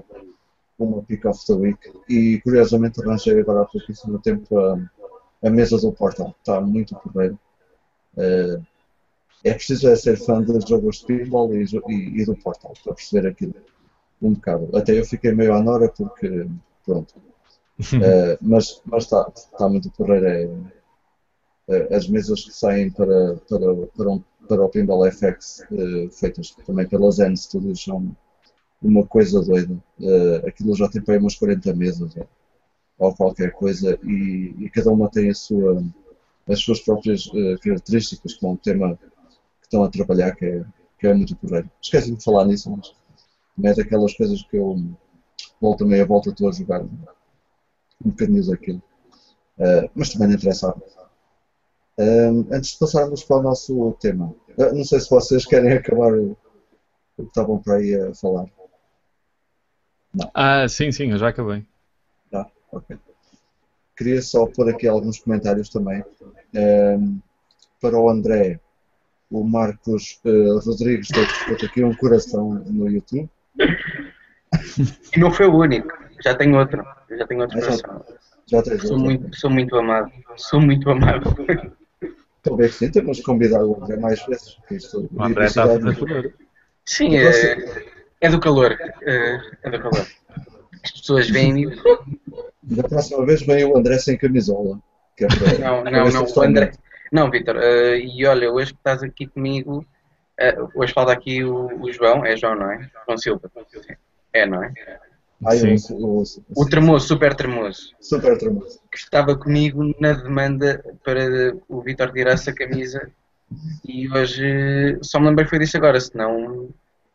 uma pick of the week. E curiosamente arranjei agora há pouquíssimo tempo a, a mesa do Portal, está muito porreiro. Uh, é preciso é ser fã dos jogos de pinball e, e, e, do Portal para perceber aquilo um bocado. Até eu fiquei meio à nora porque, pronto. uh, mas está tá muito porreiro. É, é, as mesas que saem para, para, para, um, para o Pinball FX, uh, feitas também pela Zen Studios, são uma coisa doida. Uh, aquilo já tem para aí umas 40 mesas ou, ou qualquer coisa e, e, cada uma tem a sua, as suas próprias características, com um tema que estão a trabalhar, que é, que é muito porreiro. Esqueci de falar nisso, mas não é daquelas coisas que eu volto meia volta estou a jogar. um bocadinho daquilo. Uh, mas também não interessava. Uh, antes de passarmos para o nosso tema, uh, não sei se vocês querem acabar o que estavam para aí a falar. Não. Ah, sim, sim, eu já acabei. Ah, ok. Queria só pôr aqui alguns comentários também. Um, para o André, o Marcos uh, Rodrigues deu aqui um coração no YouTube. E não foi o único, já tenho outro. Já tenho outro ah, coração. Já, já sou, muito, sou muito amado. Sou muito amado. Talvez sim, temos que convidar o André mais vezes. Isto, o André está a fazer Sim, é, é do calor. É, é do calor. As pessoas vêm e. Da próxima vez vem o André sem camisola. É para, não, não, não. O André, não, Vitor, uh, e olha, hoje que estás aqui comigo, uh, hoje falta aqui o, o, João, é João, não é? João Silva. É, não é? Ai, sim. O, o, o tremoso, super tremoso. Super tremoso. Que estava comigo na demanda para o Vitor tirar essa camisa e hoje só me lembrei foi disso agora, senão.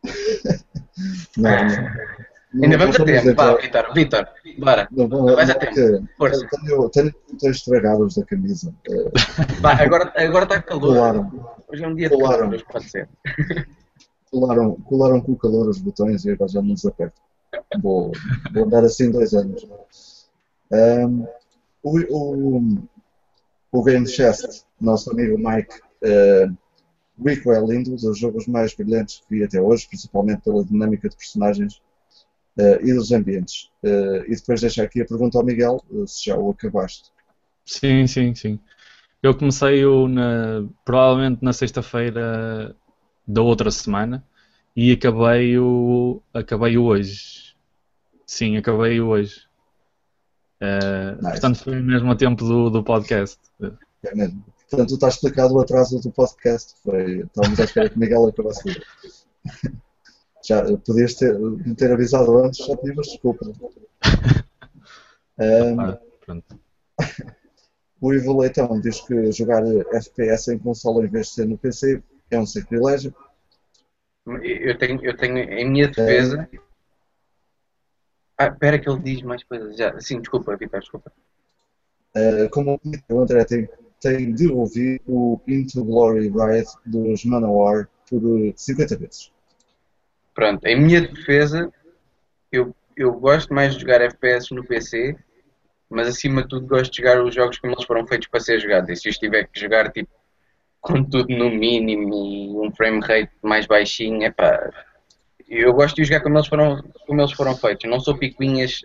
não, não. Ainda vamos a tempo, vá, Vitor, Vitor, bora. Não, não, Vais a tempo, força. Tenho, tenho, tenho estragados da camisa. Vá, agora, agora está calor. Colaram. Hoje é um dia de colaram. calor, pode ser. Colaram, colaram com o calor os botões e agora já não desaperto. Vou, vou andar assim dois anos. Um, o, o, o Game Chest, nosso amigo Mike, uh, Rico é lindo, dos jogos mais brilhantes que vi até hoje, principalmente pela dinâmica de personagens e dos ambientes. Uh, e depois deixo aqui a pergunta ao Miguel, uh, se já o acabaste. Sim, sim, sim. Eu comecei o na, provavelmente na sexta-feira da outra semana e acabei o acabei o hoje. Sim, acabei o hoje. Uh, nice. Portanto, foi mesmo a tempo do, do podcast. É mesmo. Portanto, está explicado o atraso do podcast. Foi, estávamos à espera que Miguel acabasse. Já podias ter, ter avisado antes, já pedimos desculpa. um, ah, o Ivo Leitão diz que jogar FPS em console em vez de ser no PC é um sacrilégio. Eu tenho, eu tenho em minha defesa. É... Ah, espera que ele diz mais coisas já. Sim, desculpa, Vitor, desculpa. Uh, como o André tem, tem de ouvir o Into Glory Ride dos Manowar por 50 vezes. Pronto, em minha defesa, eu, eu gosto mais de jogar FPS no PC, mas acima de tudo gosto de jogar os jogos como eles foram feitos para ser jogados. E se eu estiver que jogar tipo, com tudo no mínimo e um frame rate mais baixinho, é pá. Eu gosto de jogar como eles foram, como eles foram feitos. Não sou picuinhas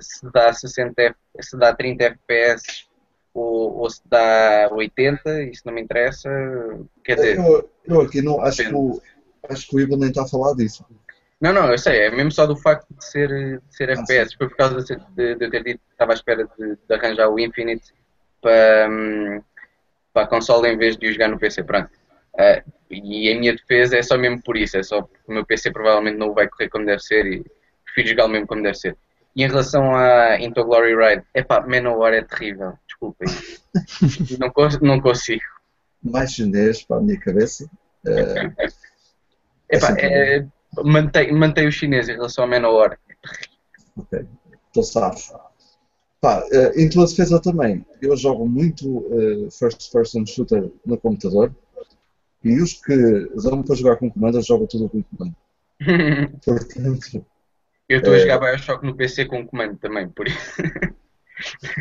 se dá 60 se dá 30 FPS ou, ou, se dá 80, isso não me interessa. Quer dizer, eu, eu aqui não acho que acho que o Ivo nem está a falar disso. Não, não, eu sei, é mesmo só do facto de ser, de ser ah, FPS, foi por causa de, de, de eu ter dito que estava à espera de, de arranjar o Infinite para, um, para a console em vez de o jogar no PC, pronto. Uh, e a minha defesa é só mesmo por isso, é só porque o meu PC provavelmente não vai correr como deve ser e prefiro jogar mesmo como deve ser. E em relação a Into Glory Ride, epá, Manowar é terrível, desculpem. não, não consigo. Mais chinês para a minha cabeça. Uh, Epá, é, mantém, mantém o chinês em relação ao Manowar. Ok, estou sabes. Pá, em tua defesa também, eu jogo muito uh, first person shooter no computador e os que dão para jogar com comando, eu jogo tudo com comando. Portanto, eu estou a jogar uh, Bioshock no PC com comando também, por isso.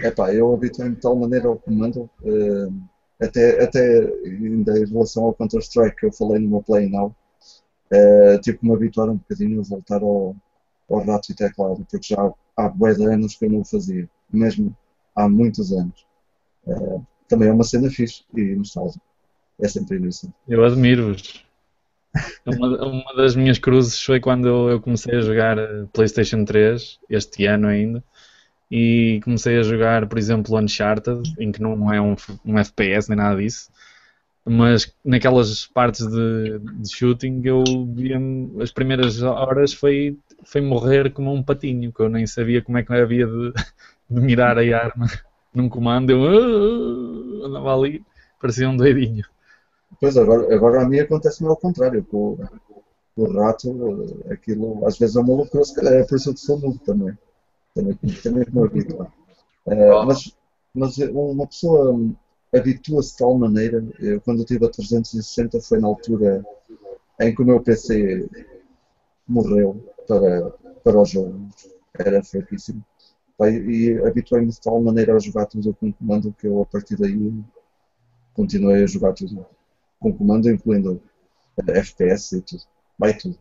É pá, eu habituei-me de tal maneira ao comando, uh, até, até ainda em relação ao Counter-Strike que eu falei no meu Play Now, uh, tive que me habituar um bocadinho a voltar ao, ao rato e teclado, porque já há bué anos que eu não o fazia, mesmo há muitos anos. Uh, também é uma cena fixe e nostálgica. É sempre isso. Eu admiro-vos. Uma, uma, das minhas cruzes foi quando eu comecei a jogar PlayStation 3, este ano ainda, e comecei a jogar, por exemplo, Uncharted, em que não é um, um FPS nem nada disso, mas naquelas partes de, de shooting eu via as primeiras horas foi, foi morrer como um patinho, que eu nem sabia como é que havia de, de mirar a arma num comando, eu uh, andava ali, parecia um doidinho. Pois agora, agora a mim acontece-me ao contrário, com, com o rato, aquilo às vezes é uma loucura, se calhar é por isso que sou novo também. Também, também me habituar. Uh, mas, mas uma pessoa habitua-se de tal maneira, eu, quando eu tive a 360 foi na altura em que o meu PC morreu para, para o jogo, era fraquíssimo. E habituei-me de tal maneira a jogar tudo com comando que eu a partir daí continuei a jogar tudo com comando, incluindo FPS e tudo. Vai tudo.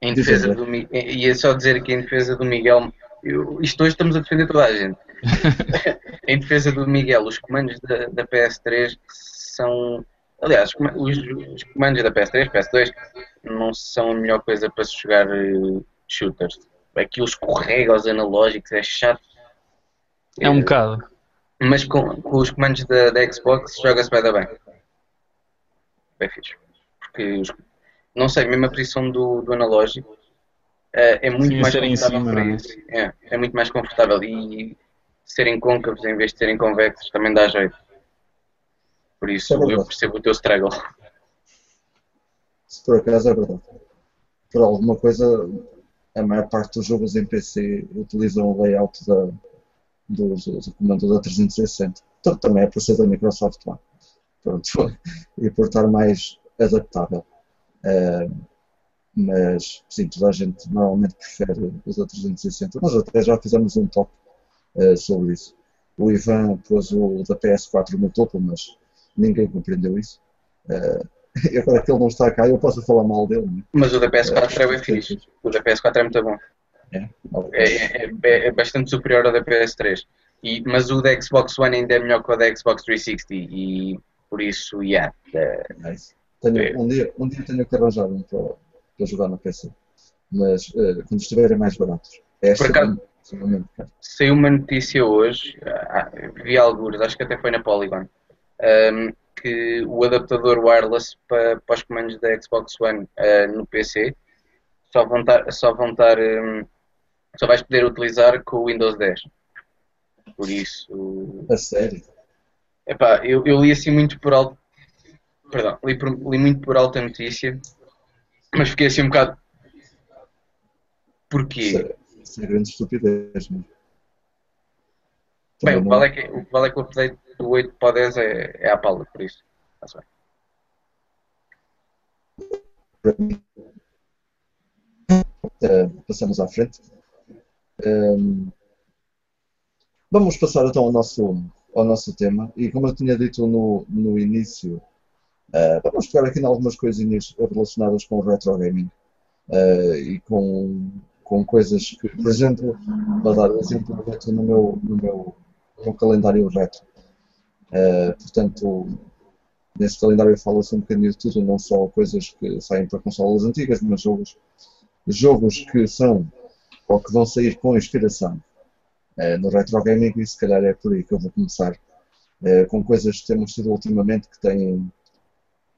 Em defesa do ia só dizer aqui em defesa do Miguel, eu, isto hoje estamos a defender toda a gente. em defesa do Miguel, os comandos da, da PS3 são. Aliás, os, os, comandos da PS3, PS2 não são a melhor coisa para se jogar uh, shooters. Aquilo escorrega os analógicos, é chato. É um bocado. Mas com, com os comandos da, da Xbox joga-se bem da bem. Bem fixe. Porque os, não sei, mesmo a posição do, do analógico é, é muito Sim, mais confortável para é? isso. É, é muito mais confortável e serem côncavos em vez de serem convexos também dá jeito. Por isso é eu percebo o teu struggle. Se por acaso é verdade. Por alguma coisa, a maior parte dos jogos em PC utilizam o layout da, do, do comando da 360. Então, também é por ser da Microsoft lá. Pronto. e por estar mais adaptável. Uh, mas sim, toda a gente normalmente prefere os a 360. Nós até já fizemos um top uh, sobre isso. O Ivan pôs o da PS4 no topo, mas ninguém compreendeu isso. Uh, e agora que ele não está cá, eu posso falar mal dele. Né? Mas o da PS4 é bem fixe. O da PS4 é muito bom. É, é, é, é bastante superior ao da PS3. E, mas o da Xbox One ainda é melhor que o da Xbox 360 e por isso, yeah. Nice. Tenho, um, dia, um dia tenho que arranjar um para, para jogar no PC. Mas uh, quando estiverem mais baratos. É Por acaso, saiu uma notícia hoje, ah, vi alguns, acho que até foi na Polygon, um, que o adaptador wireless para, para os comandos da Xbox One uh, no PC só vão estar, só vão estar um, só vais poder utilizar com o Windows 10. Por isso. A sério? Epá, eu, eu li assim muito por alto Perdão, li, por, li muito por alta notícia, mas fiquei assim um bocado. Porquê? Isso é, grande estupidez, não Bem, o que, vale é que, o que vale é que o update do 8 para o 10 é, é à pala, por isso. Está bem. Uh, passamos à frente. Um, vamos passar então ao nosso, ao nosso tema. E como eu tinha dito no, no início, Uh, vamos pegar aqui em algumas coisinhas relacionadas com o retro gaming uh, e com, com coisas que, por exemplo, vou dar um exemplo no meu, no meu, no calendário retro. Uh, portanto, nesse calendário fala-se um bocadinho de tudo, não só coisas que saem para consolas antigas, mas jogos, jogos que são ou que vão sair com inspiração no retro gaming e se calhar é por aí que eu vou começar com coisas que temos tido ultimamente que têm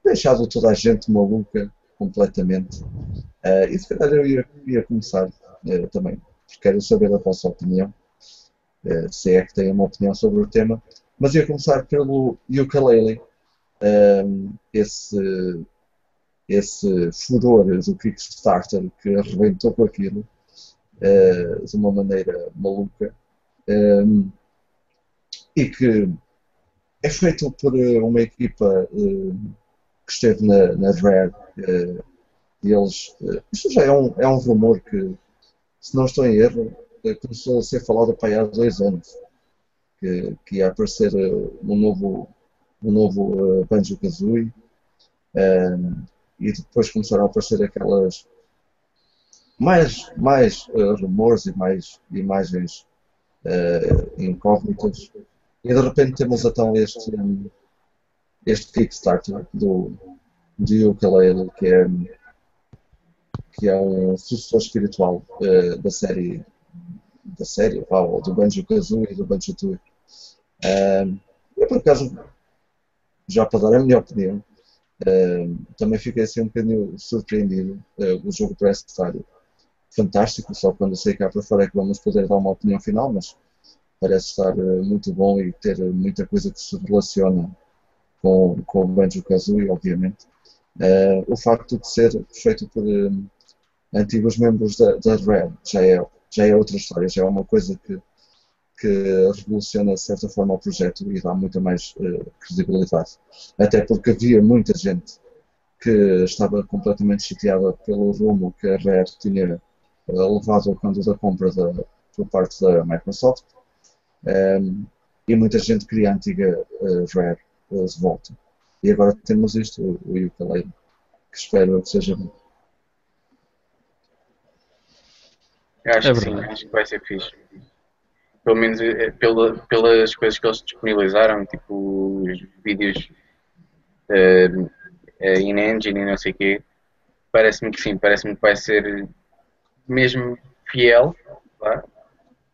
deixado toda a gente maluca completamente. Uh, e se calhar eu ia, ia começar uh, também, quero saber a vossa opinião, uh, se é que têm uma opinião sobre o tema, mas ia começar pelo ukulele, esse, esse furor do Kickstarter que arrebentou com aquilo de uma maneira maluca. Um, e que é feito por uma equipa que esteve na, na Rare. Uh, e eles. Uh, isto já é um, é um rumor que, se não estou em erro, uh, começou a ser falado para há dois anos. Que, que ia aparecer um novo, um novo Banjo Kazooie. e depois começaram a aparecer aquelas. Mais, mais rumores e mais imagens incógnitas. E de repente temos então este. Um, este Kickstarter do, do Ukulele, que é, que é um sucessor espiritual uh, da série da série, ou do Banjo Kazooie e do Banjo Tooie. Uh, eu, por acaso, já para dar a minha opinião, uh, também fiquei assim um bocadinho surpreendido. Uh, o jogo parece estar fantástico, só quando sei cá para fora é que vamos poder dar uma opinião final, mas parece estar muito bom e ter muita coisa que se relaciona com, com o Banjo-Kazooie, obviamente. Uh, o facto de ser feito por um, antigos membros da, da Rare já é, já é outra história, já é uma coisa que, que revoluciona de certa forma o projeto e dá muita mais uh, credibilidade. Até porque havia muita gente que estava completamente chateada pelo rumo que a Rare tinha uh, levado quando da compra da, por parte da Microsoft. Um, ehm, e muita gente queria a antiga uh, Rare de volta. E agora temos isto, o, ukulele, que espero que seja bom. Eu acho é que sim, acho que vai ser fixe. Pelo menos eh, pela, pelas coisas que eles disponibilizaram, tipo os vídeos uh, uh, in-engine e não sei o quê, parece-me que sim, parece-me que vai ser mesmo fiel. Tá?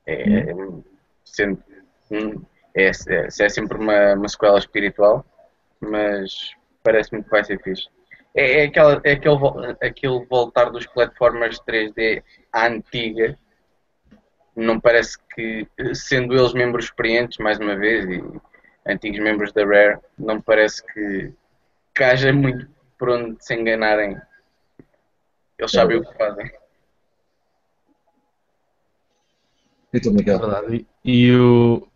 É, hum. sendo, é, é, é, sempre uma, uma sequela espiritual, mas parece-me que vai ser fixe. É, é, aquela, é aquele, aquele voltar dos plataformas 3D à antiga. Não parece que, sendo eles membros experientes, mais uma vez, e antigos membros da Rare, não parece que, que haja muito por onde se enganarem. Eles sabem o que fazem. E tu, Miguel? É e, e o,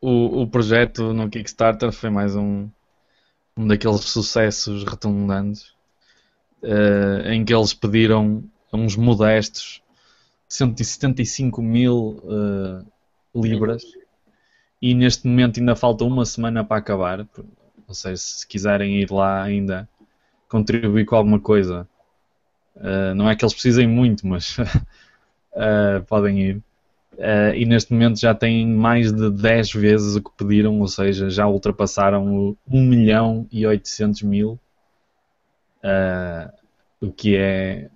o, o projeto no Kickstarter foi mais um, um daqueles sucessos retundantes uh, em que eles pediram uns modestos 175 mil uh, libras e neste momento ainda falta uma semana para acabar. Ou seja, se quiserem ir lá ainda contribuir com alguma coisa, uh, não é que eles precisem muito, mas uh, podem ir. e neste momento já têm mais de 10 vezes o que pediram, ou seja, já ultrapassaram o 1 milhão e 800 mil. O que é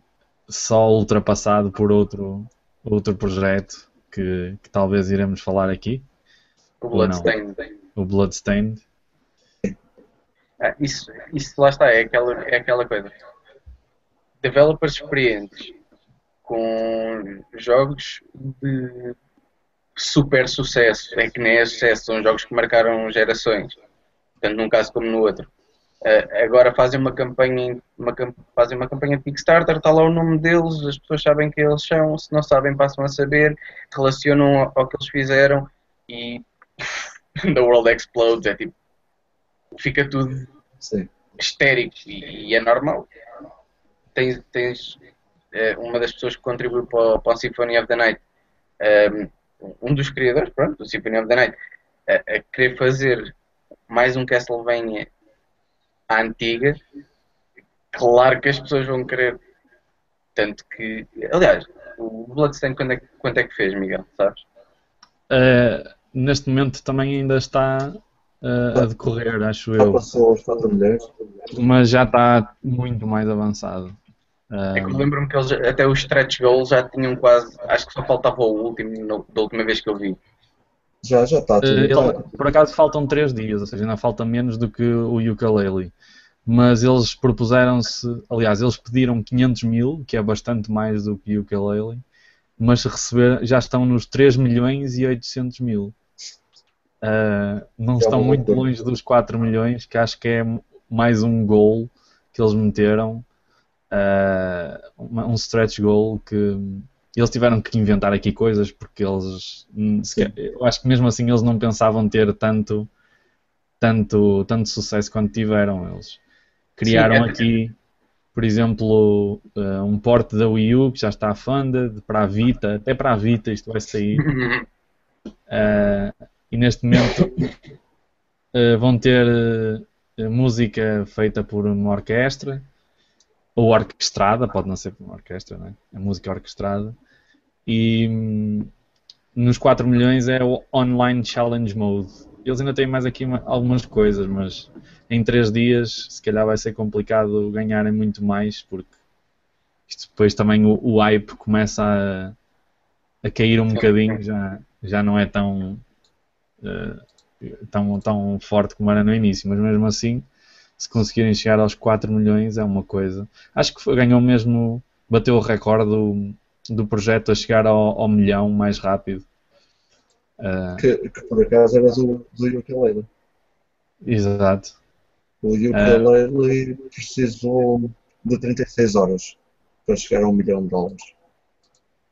só ultrapassado por outro, outro projeto que, que talvez iremos falar aqui. O Bloodstained. O Bloodstained. Ah, isso, isso lá está, é aquela, é aquela coisa. Developers experientes com jogos de super sucesso, é que nem é sucesso, são jogos que marcaram gerações, tanto num caso como no outro. Uh, agora fazem uma campanha, uma, fazem uma campanha de Kickstarter, está lá o nome deles, as pessoas sabem quem eles são, se não sabem passam a saber, relacionam ao, que eles fizeram e the world explodes, é tipo, fica tudo Sim. histérico e, e, é normal. Tens, tens uh, uma das pessoas que contribuiu para, para o Symphony of the Night, um, um dos criadores, pronto, do Symphony of the Night, a, a querer fazer mais um Castlevania à antiga, claro que as pessoas vão querer. Tanto que. Aliás, o Bloodstained quando é, quanto é que fez, Miguel? Sabes? Uh, neste momento também ainda está uh, a decorrer, acho eu. passou aos 4 milhões. Mas já está muito mais avançado. É que eu lembro-me que eles, até os stretch goals já tinham quase. Acho que só faltava o último no, da última vez que eu vi. Já, já está. Uh, por acaso faltam 3 dias, ou seja, ainda falta menos do que o ukulele. Mas eles propuseram-se, aliás, eles pediram 500 mil, que é bastante mais do que o ukulele, mas receber, já estão nos 3 milhões e 800 mil. Uh, não já estão muito longe dos 4 milhões, que acho que é mais um gol que eles meteram. Uh, um stretch goal que eles tiveram que inventar aqui coisas porque eles hum, eu acho que mesmo assim eles não pensavam ter tanto tanto tanto sucesso quanto tiveram. Eles criaram Sim, é... aqui por exemplo uh, um porte da Wii U que já está funded para a Vita até para a Vita isto vai sair. Uh, e neste momento uh, vão ter música feita por uma orquestra ou orquestrada, pode não ser uma orquestra, né? a música orquestrada, e hum, nos 4 milhões é o Online Challenge Mode. Eles ainda têm mais aqui uma, algumas coisas, mas em 3 dias se calhar vai ser complicado ganharem muito mais, porque depois também o, o hype começa a, a cair um bocadinho, já, já não é tão, uh, tão, tão forte como era no início, mas mesmo assim, se conseguirem chegar aos 4 milhões é uma coisa. Acho que foi, ganhou mesmo, bateu o recorde do, do projeto a chegar ao, ao milhão mais rápido. Uh, que, que, por acaso era do, do ukulele. Exato. O ukulele uh, precisou de 36 horas para chegar a um milhão de dólares.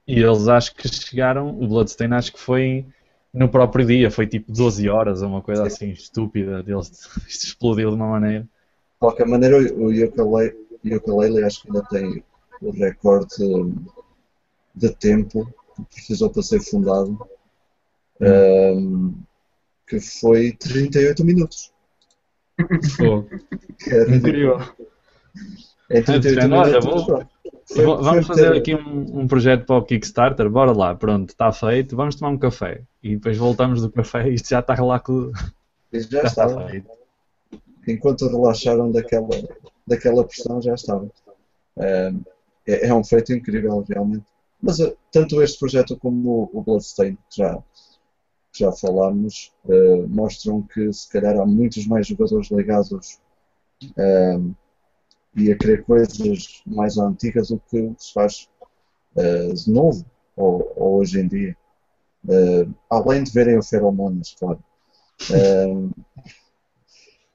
E eles acho que chegaram, o Bloodstain acho que foi no próprio dia, foi tipo 12 horas ou uma coisa assim estúpida, deles isto explodiu de uma maneira. De qualquer maneira, o Yooka-Laylee acho que ainda tem o recorde de tempo que precisou para ser fundado, um, que foi 38 minutos. Pô, Era incrível. Em 38 Olha, minutos, vou- pronto. Foi- Vamos foi fazer ter- aqui um, um projeto para o Kickstarter, bora lá, pronto, está feito, vamos tomar um café. E depois voltamos do café e isto já está lá com. Já estava. feito. Enquanto relaxaram daquela, daquela pressão, já estava. É, é é um feito incrível, realmente. Mas eh, tanto este projeto como o, Bloodstain, que já, que já falámos, eh, mostram que se calhar há muitos mais jogadores ligados eh, e a querer coisas mais antigas do que se faz eh, de novo, ou, ou hoje em dia. Além de verem o Feromonas, claro. Eh,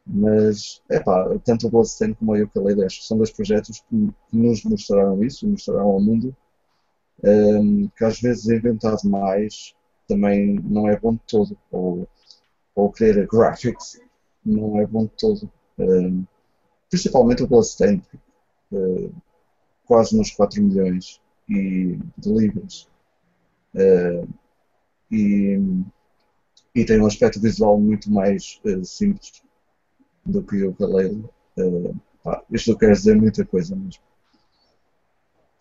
mas, é pá, tanto o Bloodstain como o Yooka-Laylee acho são dois projetos que nos mostraram isso, mostraram ao mundo ehm, que às vezes inventar demais também não é bom de todo, ou, ou querer graphics não é bom de todo. Ehm, principalmente o Bloodstain, eh, quase nos 4 milhões e, de libras. Eh, e, e tem um aspecto visual muito mais eh, simples do que o. Eh, pá, isto quer dizer muita coisa, mas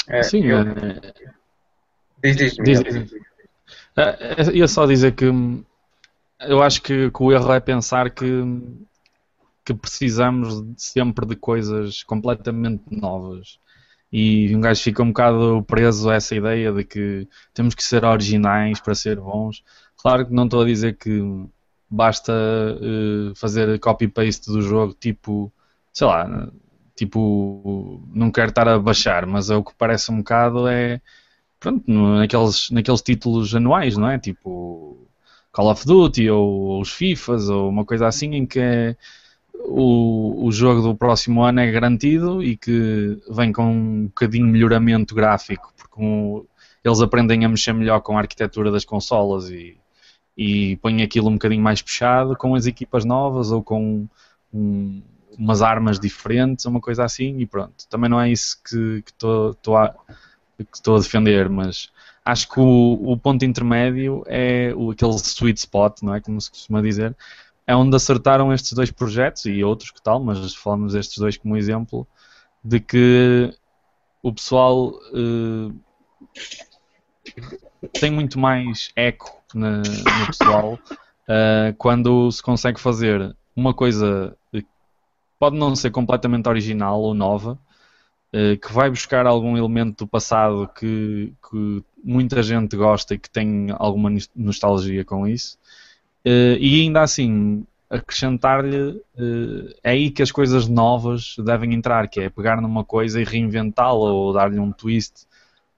É, Sim, eu- é, diz, diz, diz- diz. É, é, ia só dizer que hum, eu acho que, que o erro é pensar que, que precisamos sempre de coisas completamente novas. E um gajo fica um bocado preso a essa ideia de que temos que ser originais para ser bons. Claro que não estou a dizer que basta eh, fazer copy-paste do jogo, tipo, sei lá, tipo, não quero estar a baixar, mas é o que parece um bocado é pronto, naqueles, naqueles títulos anuais, não é? Tipo Call of Duty ou os FIFAs ou uma coisa assim em que o, o jogo do próximo ano é garantido e que vem com um bocadinho de melhoramento gráfico, porque como eles aprendem a mexer melhor com a arquitetura das consolas e, e põem aquilo um bocadinho mais puxado com as equipas novas ou com um- umas armas diferentes, uma coisa assim, e pronto. Também não é isso que estou a, que estou a defender, mas acho que o, o ponto intermédio é o, aquele sweet spot, não é? Como se costuma dizer, é onde acertaram estes dois projetos e outros que tal, mas falamos destes dois como exemplo, de que o pessoal eh, tem muito mais eco na- no pessoal eh, quando se consegue fazer uma coisa eh, pode não ser completamente original ou nova, que vai buscar algum elemento do passado que, que muita gente gosta e que tem alguma nostalgia com isso, eh, e ainda assim acrescentar-lhe eh, é aí que as coisas novas devem entrar, que é pegar numa coisa e reinventá-la ou dar-lhe um twist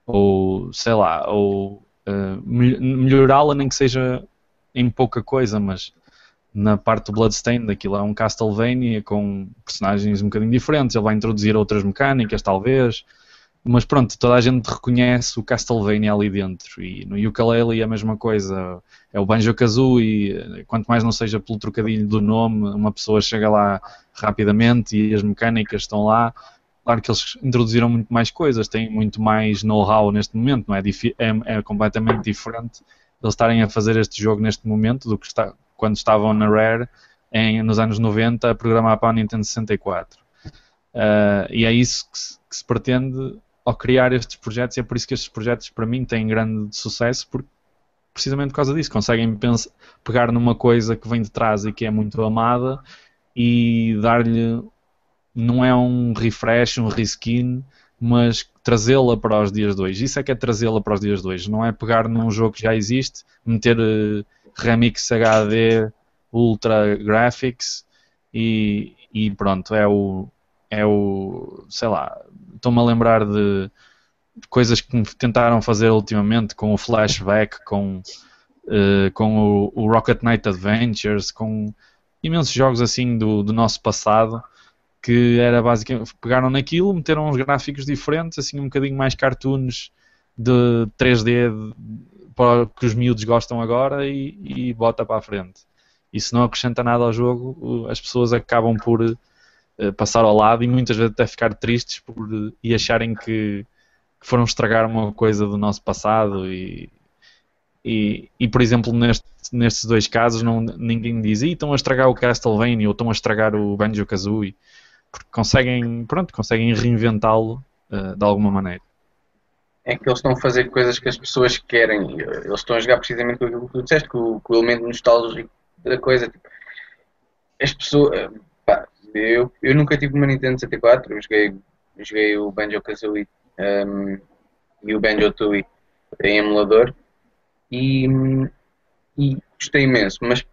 ou sei lá, ou eh, mel- melhorá-la nem que seja em pouca coisa, mas na parte do Bloodstained, aquilo é um Castlevania com personagens um bocadinho diferentes, ele vai introduzir outras mecânicas, talvez, mas pronto, toda a gente reconhece o Castlevania ali dentro, e no Ukulele é a mesma coisa, é o Banjo-Kazooie, quanto mais não seja pelo trocadilho do nome, uma pessoa chega lá rapidamente e as mecânicas estão lá, claro que eles introduziram muito mais coisas, têm muito mais know-how neste momento, não é? É, é completamente diferente eles estarem a fazer este jogo neste momento do que está, quando estavam na Rare em, nos anos 90 a programar para a Nintendo 64. Ah, e é isso que se, que se pretende ao criar estes projetos, e é por isso que estes projetos para mim têm grande sucesso, porque, precisamente por causa disso, conseguem pens- pegar numa coisa que vem de trás e que é muito amada e dar-lhe não é um refresh, um reskin, mas trazê-la para os dias de hoje. Isso é que é trazê-la para os dias de hoje. Não é pegar num jogo que já existe, meter eh, remix HD, ultra graphics e, e pronto, é o, é o, sei lá, estou-me a lembrar de coisas que tentaram fazer ultimamente com o Flashback, com, eh, com o, o Rocket Knight Adventures, com imensos jogos assim do, do nosso passado que era basicamente pegaram naquilo, meteram uns gráficos diferentes, assim um bocadinho mais cartoons de 3D para que os miúdos gostam agora e, e bota para a frente. E se não acrescenta nada ao jogo, as pessoas acabam por uh, passar ao lado e muitas vezes até ficar tristes por, e acharem que, que foram estragar uma coisa do nosso passado e, e, e, por exemplo, neste, nestes dois casos, não, ninguém diz estão a estragar o Castlevania ou estão a estragar o Banjo Kazooie, porque conseguem, pronto, conseguem reinventá-lo uh, de alguma maneira. É que eles estão a fazer coisas que as pessoas querem. Eles estão a jogar precisamente com aquilo que tu disseste, com, com o elemento nostálgico da coisa. Tipo, as pessoas. Pá, eu, eu nunca tive uma Nintendo 64, eu joguei, joguei o Banjo Kazooie um, e o Banjo Tooie em emulador e, e gostei imenso. Mas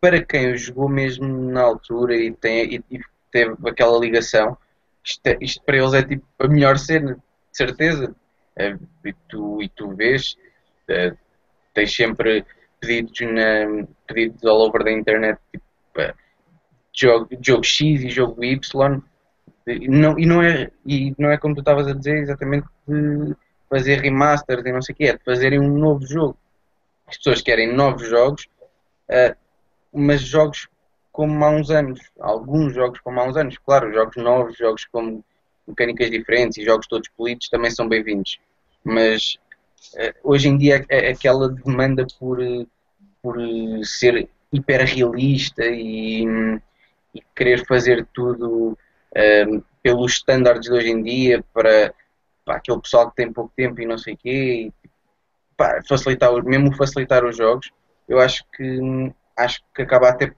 para quem jogou mesmo na altura e, tem, e, e teve aquela ligação, isto, é, isto, para eles é tipo a melhor cena, de certeza. É, e, tu, e tu vês, é, tens sempre pedidos, na, pedidos all over da internet, tipo, é, jogo, jogo X e jogo Y. E não, e, não é, e não é como tu estavas a dizer exatamente de fazer remasters e não sei o que, é de fazerem um novo jogo. As pessoas querem novos jogos, uh, mas jogos como há uns anos. Alguns jogos como há uns anos. Claro, jogos novos, jogos com mecânicas diferentes e jogos todos polidos também são bem-vindos. Mas uh, hoje em dia é, é aquela demanda por, por ser hiperrealista e, e querer fazer tudo uh, pelos estándares de hoje em dia para pá, aquele pessoal que tem pouco tempo e não sei o quê, e, facilitar, mesmo facilitar os jogos, eu acho que acho que acaba até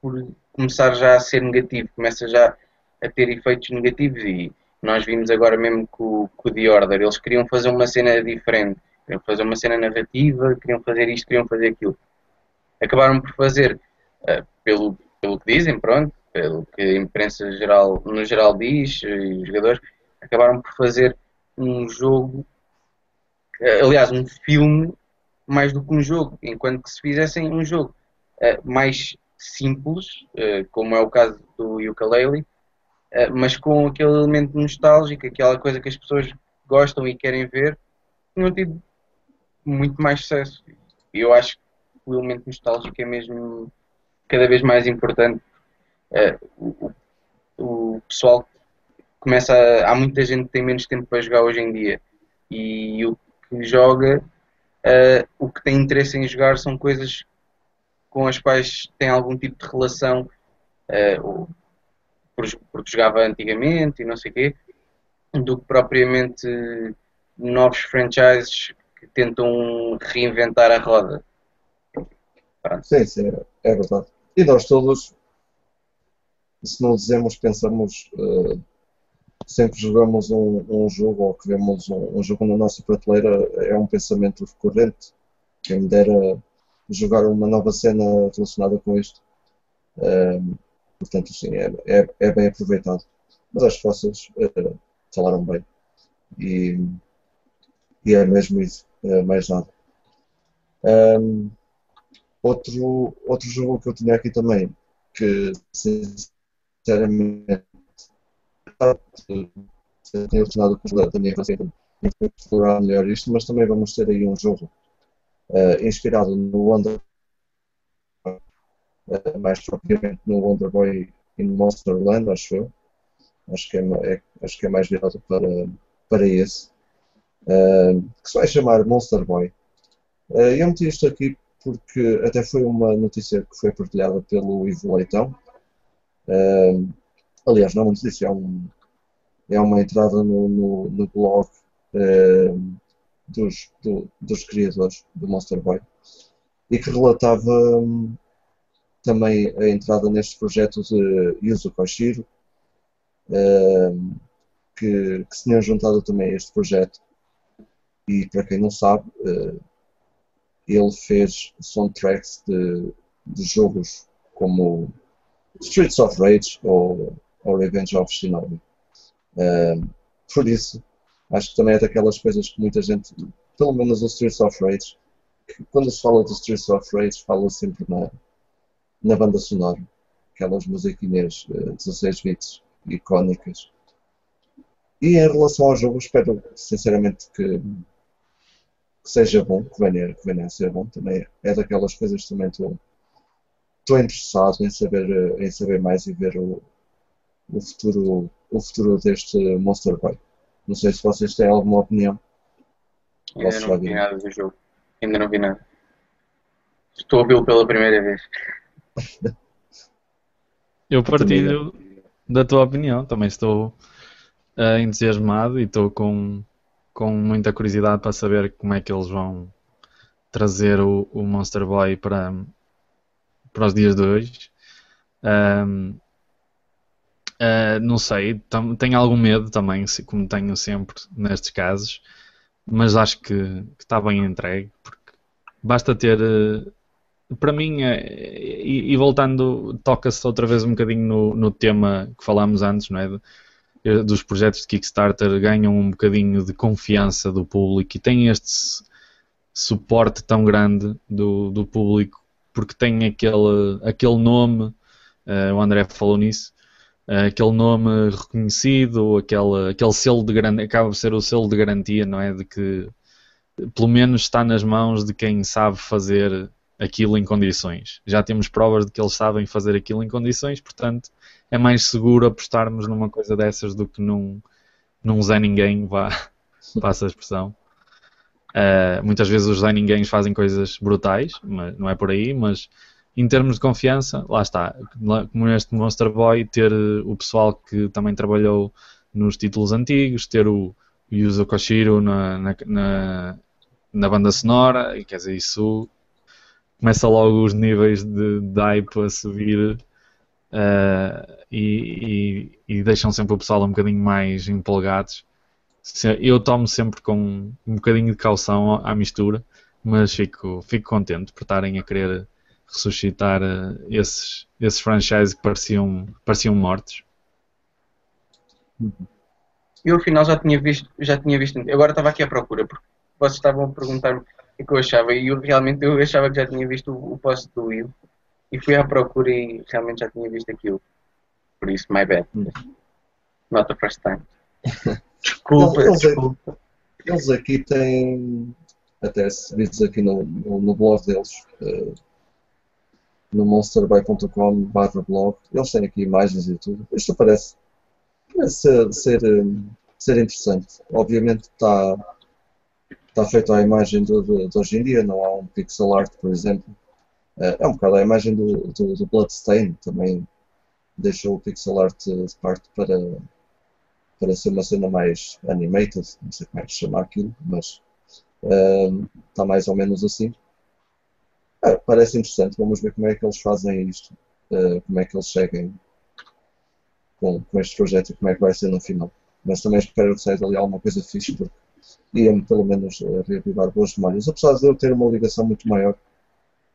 por começar já a ser negativo, começa já a ter efeitos negativos e nós vimos agora mesmo com, com o The Order, eles queriam fazer uma cena diferente, queriam fazer uma cena narrativa, queriam fazer isto, queriam fazer aquilo. Acabaram por fazer, uh, pelo, pelo que dizem, pronto, pelo que a imprensa geral, no geral diz, e os jogadores, acabaram por fazer um jogo, eh, aliás, um filme mais do que um jogo, enquanto que se fizessem um jogo uh, mais simples, uh, como é o caso do Ukulele, mas com aquele elemento nostálgico, aquela coisa que as pessoas gostam e querem ver, tinham tido muito mais sucesso. Eu acho que o elemento nostálgico é mesmo cada vez mais importante. o, o pessoal começa a, há muita gente que tem menos tempo para jogar hoje em dia e o que joga uh, o que tem interesse em jogar são coisas com as quais tem algum tipo de relação uh, porque jogava antigamente e não sei o quê do que propriamente novos franchises que tentam reinventar a roda Pronto. sim, sim, é verdade e nós todos se não dizemos pensamos uh sempre jogamos um, um jogo ou que vemos um, um, jogo na nossa prateleira é um pensamento recorrente. Quem me dera jogar uma nova cena relacionada com isto. Um, portanto, sim, é, é, é, bem aproveitado. Mas acho que vocês uh, falaram bem. E, e é mesmo isso, é mais nada. Um, outro, outro jogo que eu tinha aqui também, que sinceramente tenho relacionado com a minha receita explorar melhor isto, mas também vamos ter aí um jogo uh, inspirado no Wonder uh, mais propriamente no Wonder Boy in Monsterland, acho eu. Acho que é, é acho que é mais virado para, para esse. Uh, que se vai chamar Monster Boy. eu meti isto aqui porque até foi uma notícia que foi partilhada pelo Ivo Leitão. Aliás, não é uma notícia, é, um, é uma entrada no, no, no blog dos, do, dos criadores do Monster Boy e que relatava um, também a entrada neste projeto de Yuzo Koshiro, um, que, que, se tinham juntado também a este projeto. E para quem não sabe, uh, ele fez soundtracks de, de jogos como Streets of Rage ou ou Revenge of Shinobi. Uh, por isso, acho que também é daquelas coisas que muita gente, pelo menos o Streets of Rage, quando se fala do Streets of Rage, fala sempre na, na banda sonora, aquelas musiquinhas uh, 16 bits icónicas. E em relação ao jogo, espero sinceramente que, que seja bom, que venha, que venha a ser bom. Também é daquelas coisas que também estou, interessado em saber, eh, em saber mais e ver o, o, futuro, o futuro deste Monster Boy. Não sei se vocês têm alguma opinião. Ainda não vi nada do jogo. Ainda não vi nada. Estou a ouvi-lo pela primeira vez. Eu partilho da tua opinião. Também estou uh, entusiasmado e estou com, com muita curiosidade para saber como é que eles vão trazer o, o Monster Boy para, para os dias de hoje. Um, uh, ah, não sei, tenho algum medo também, como tenho sempre nestes casos, mas acho que, que está bem entregue, porque basta ter. Uh, para mim, é, e, e, voltando, toca-se outra vez um bocadinho no, no tema que falámos antes, não é? De, dos projetos de Kickstarter ganham um bocadinho de confiança do público e têm este suporte tão grande do, do público porque tem aquele, aquele nome, uh, o André falou nisso, uh, aquele nome reconhecido, aquele, aquele selo de garantia, acaba ser o selo de garantia, não é? De que pelo menos está nas mãos de quem sabe fazer aquilo em condições. Já temos provas de que eles sabem fazer aquilo em condições, portanto é mais seguro apostarmos numa coisa dessas do que num, num Zé Ninguém, vá, passa a expressão. Uh, muitas vezes os Zé Ninguém fazem coisas brutais, mas não é por aí, mas em termos de confiança, lá está. Como este Monster Boy, ter o pessoal que também trabalhou nos títulos antigos, ter o Yuzo Koshiro na, na, na, na banda sonora, e quer dizer, isso começa logo os níveis de, de hype a subir uh, e, e, e, deixam sempre o pessoal um bocadinho mais empolgados. Eu tomo sempre com um bocadinho de caução à mistura, mas fico, fico contente por estarem a querer ressuscitar uh, esses, esses franchises que pareciam, pareciam mortos. Eu afinal já tinha visto, já tinha visto, agora estava aqui à procura, porque vocês estavam a perguntar-me que eu achava. E eu realmente eu achava que já tinha visto o, o post do Will. E fui à procura e realmente já tinha visto aquilo. Por isso, my bad. Not the first time. Desculpa, eles, desculpa. Eles aqui têm, até se diz aqui no, no, no blog deles, uh, no monsterbuy.com barra blog, eles têm aqui imagens e tudo. Isto parece, parece ser, ser, eh, ser interessante. Obviamente está está feito à imagem de, de, de, hoje em dia, não há um pixel art, por exemplo. Eh, é um bocado a imagem do, do, do Bloodstain, também deixou o pixel art de parte para, para ser uma cena mais animated, não sei como é que se chama aquilo, mas uh, está mais ou menos assim. É, parece interessante, vamos ver como é que eles fazem isto, uh, como é que eles seguem com, com este projeto e como é que vai ser no final. Mas também espero que saia dali alguma coisa fixe, porque ia-me pelo menos uh, reavivar boas memórias. Apesar de eu ter uma ligação muito maior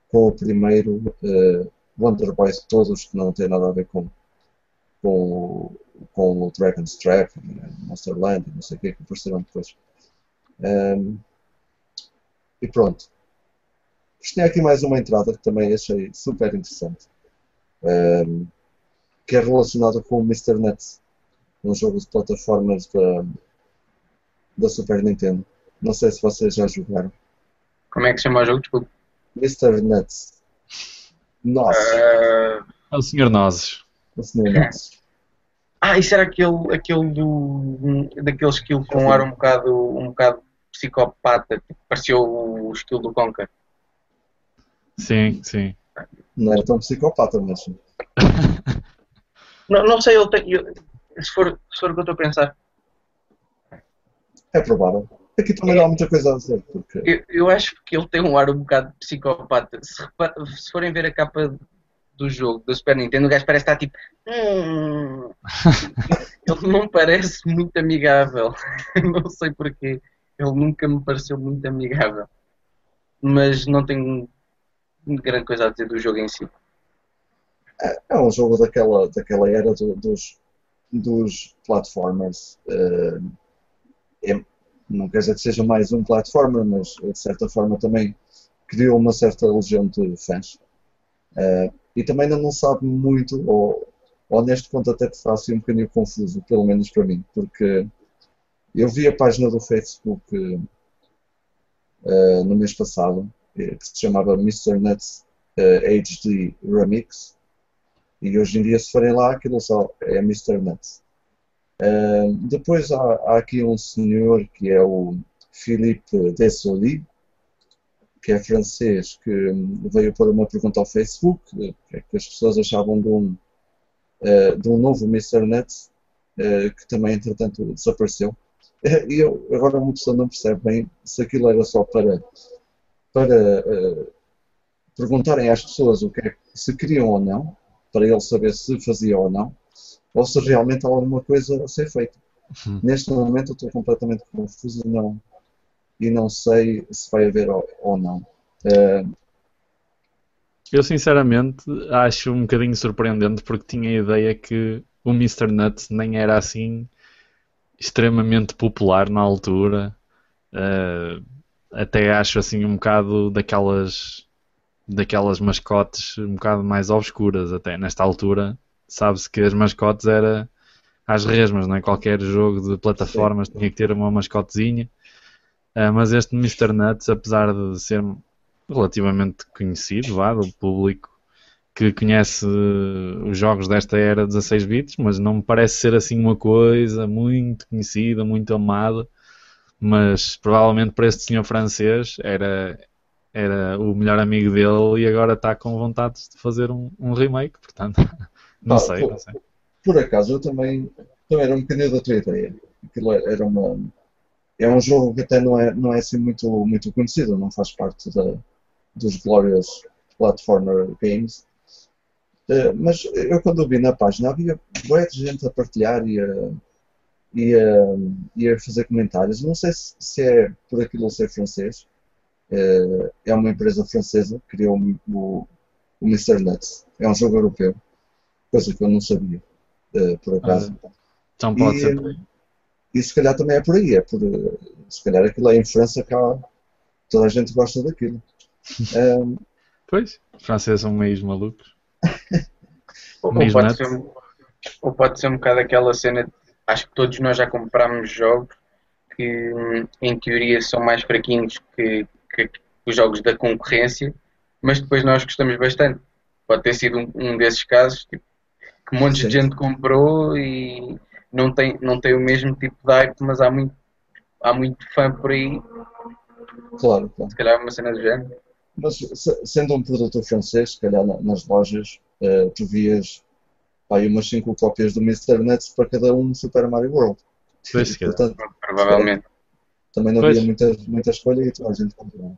com o primeiro uh, Wonder Boys todos, que não tem nada a ver com, com, com o Dragon's Trap, Monster Land e não sei o que, que apareceram depois. Um, e pronto. Tinha aqui mais uma entrada que também achei super interessante, um, que é relacionada com o Mr. Nuts, um jogo de plataformas da, da Super Nintendo. Não sei se vocês já jogaram. Como é que se chama o jogo? Desculpa. Mr. Nuts. Nossa. Uh... É o Sr. Nozes. O Sr. Nozes. Ah, isso era aquele, aquele do. daquele skill com um ar um bocado, um bocado psicopata, tipo, pareceu o estilo do Conker. Sim, sim. Não era tão psicopata, mas. não, não sei, eu tenho, eu, se, for, se for o que eu estou a pensar. É provável. Aqui também não há muita coisa a dizer. Porque... Eu, eu, acho que ele tem um ar um bocado psicopata. Se, se forem ver a capa do jogo do Super Nintendo, o gajo parece estar tipo. Hum. ele não parece muito amigável. não sei porquê. Ele nunca me pareceu muito amigável. Mas não tenho grande coisa a dizer do jogo em si. É, é um jogo daquela, daquela era do, dos, dos platformers. Uh, é, não quer dizer que seja mais um platformer, mas de certa forma também criou uma certa legião de fãs. Uh, e também ainda não sabe muito, ou, ou neste ponto até te faço um bocadinho confuso, pelo menos para mim, porque eu vi a página do Facebook uh, no mês passado, que se chamava Mr. Nuts uh, HD Remix. E hoje em dia, se forem lá, aquilo só é Mr. Nuts. Depois há, há, aqui um senhor que é o Philippe Dessoli, que é francês, que veio pôr uma pergunta ao Facebook, que, é que as pessoas achavam de um, uh, de um novo Mr. Nuts, uh, que também entretanto desapareceu. E eu, agora uma pessoa não percebe bem se aquilo era só para, para perguntarem às pessoas o que é, se queriam ou não, para ele saber se fazia ou não, ou se realmente há alguma coisa a ser feita. Uhum. Neste momento eu estou completamente confuso e não, e não sei se vai haver ou, ou não. Uh, eu sinceramente acho um bocadinho surpreendente porque tinha a ideia que o Mr. Nuts nem era assim extremamente popular na altura. Uh, até acho assim um bocado daquelas daquelas mascotes um bocado mais obscuras até nesta altura sabe-se que as mascotes era às resmas, não é? Qualquer jogo de plataformas Sim. tinha que ter uma mascotezinha. Uh, mas este Mr. Nuts, apesar de ser relativamente conhecido, vá, do público que conhece os jogos desta era 16 bits, mas não me parece ser assim uma coisa muito conhecida, muito amada. Mas provavelmente para este senhor francês era, era o melhor amigo dele e agora está com vontade de fazer um, um remake, portanto. Não ah, sei, por, não sei. Por acaso, eu também, também era um bocadinho da tua ideia. Aquilo era uma. É um jogo que até não é, não é assim muito, muito conhecido, não faz parte da, dos Glorious Platformer Games. Uh, mas eu quando vi na página havia boa gente a partilhar e a, e a, e a fazer comentários. Não sei se, se é por aquilo ser francês. Uh, é uma empresa francesa que criou o, o Mr. Nuts. É um jogo europeu coisa que eu não sabia, uh, por acaso. Ah, então pode e, ser. E se calhar também é por aí, é por, se calhar aquilo é em França que há, toda a gente gosta daquilo. Um, pois, os franceses são meios malucos. ou, pode ser, ou pode ser um bocado aquela cena, acho que todos nós já comprámos jogos que em teoria são mais fraquinhos que, que, que os jogos da concorrência, mas depois nós gostamos bastante. Pode ter sido um, um desses casos, tipo, que um monte de gente comprou e não tem, não tem o mesmo tipo de hype, mas há muito, há muito fã por aí. Claro, claro. Se calhar é uma cena do género. Mas sendo um produto francês, se calhar nas lojas, uh, tu vias aí umas 5 cópias do Mr. Nuts para cada um Super Mario World. Pois, Portanto, provavelmente. Também não pois. havia muita, muita escolha e toda a gente comprou.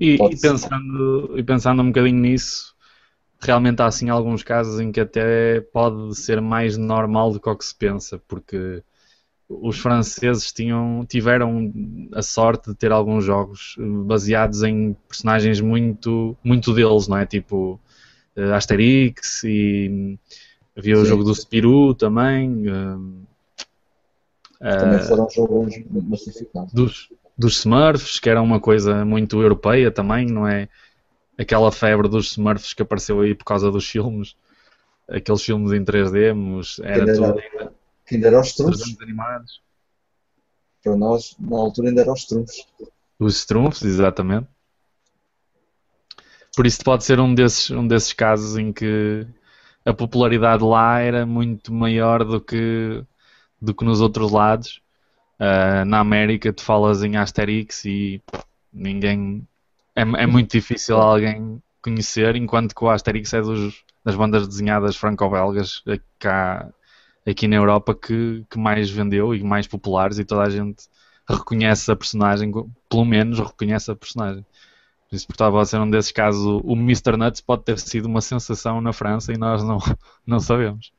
E, e, pensando, e pensando um bocadinho nisso, realmente há assim alguns casos em que até pode ser mais normal do que o que se pensa, porque os franceses tinham, tiveram a sorte de ter alguns jogos baseados em personagens muito, muito deles, não é? Tipo uh, Asterix e havia Sim. o jogo do Spirou também. Uh, também foram jogos massificados. Dos, dos Smurfs, que era uma coisa muito europeia também, não é? Aquela febre dos Smurfs que apareceu aí por causa dos filmes, aqueles filmes em 3D, mas era que tudo ainda, que ainda era os trunfos. animados. Para nós, na altura, ainda eram os trunfos. Os trunfos, exatamente. Por isso pode ser um desses, um desses casos em que a popularidade lá era muito maior do que, do que nos outros lados. Uh, na América tu falas em Asterix e ninguém é, é muito difícil alguém conhecer, enquanto que o Asterix é dos, das bandas desenhadas franco-belgas cá, aqui na Europa que, que mais vendeu e mais populares e toda a gente reconhece a personagem, pelo menos reconhece a personagem. Por isso, estava a ser um desses casos, o Mr. Nuts pode ter sido uma sensação na França e nós não, não sabemos.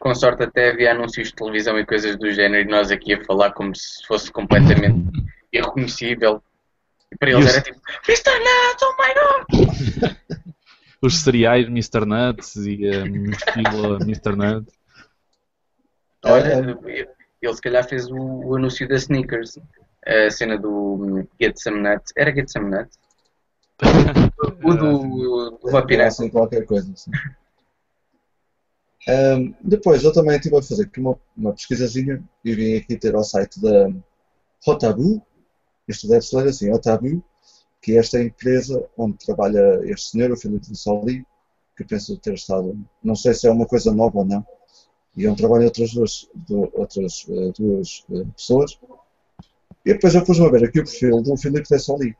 Com sorte até havia anúncios de televisão e coisas do género e nós aqui a falar como se fosse completamente irreconhecível e para eles os... era tipo, Mr. Nuts, oh my god! Os cereais Mr. Nuts e a mochila Mr. Nuts. Olha, ele se calhar fez o, o, anúncio da Sneakers, a cena do Get Some Nuts. Era Get Some Nuts? o do, do Vapirat. Assim, qualquer coisa. Assim. Um, depois eu também estive a fazer aqui uma, uma pesquisazinha e vim aqui ter ao site da Rotabu, isto deve ser assim, é o Tabu, que é esta empresa onde trabalha este senhor, o Filipe de Soli, que penso ter estado, não sei se é uma coisa nova ou não, e onde trabalham outras duas, outras, uh, duas uh, pessoas. E depois eu pus-me a ver aqui o perfil do Filipe de Soli.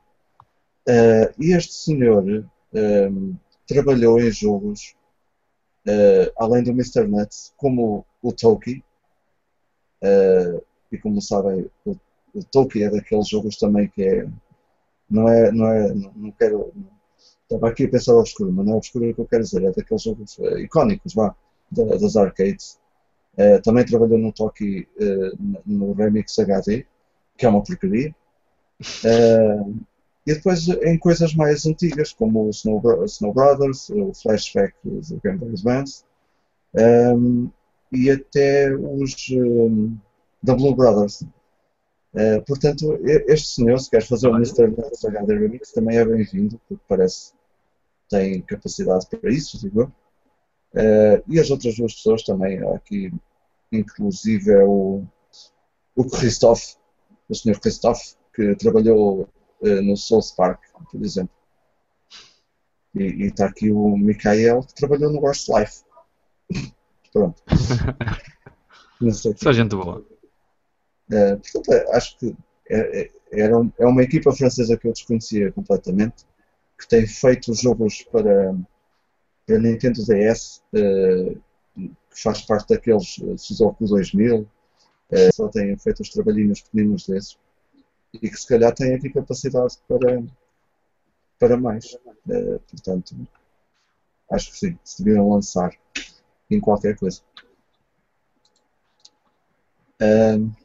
Uh, e este senhor um, ehm, trabalhou em jogos, além do Mr. Nuts, como o Toki, e como sabem, o, Toki é daqueles jogos também que é não é, não é, não, quero, não, estava aqui a pensar obscuro, mas não é obscuro que eu quero dizer, é daqueles jogos uh, icónicos, vá, das arcades. Uh, também trabalhou no Toki uh, no Remix HD, que é uma porcaria. e depois em coisas mais antigas, como o Snow, Snow Brothers, o Flashback do Game Boy Advance, um, e até os um, da Blue Brothers. Uh, portanto, este senhor, se quer fazer o Mr. HD Remix, também é bem-vindo, porque parece que tem capacidade para isso, digo eu. Uh, e as outras duas pessoas também, aqui, inclusive é o, o Christophe, o senhor Christophe, que trabalhou uh, no South Park, por exemplo. E está aqui o Mikael, que trabalhou no Worst Life. Pronto. Só gente boa. Uh, portanto, é, acho que é, é, um, é uma equipa francesa que eu desconhecia completamente, que tem feito jogos para, para Nintendo DS, uh, que faz parte daqueles Suzuki 2000, uh, só têm feito os trabalhinhos pequeninos desses, e que se calhar têm aqui capacidade para, para mais. Uh, portanto, acho que sim, se deviam lançar em qualquer coisa. Uh,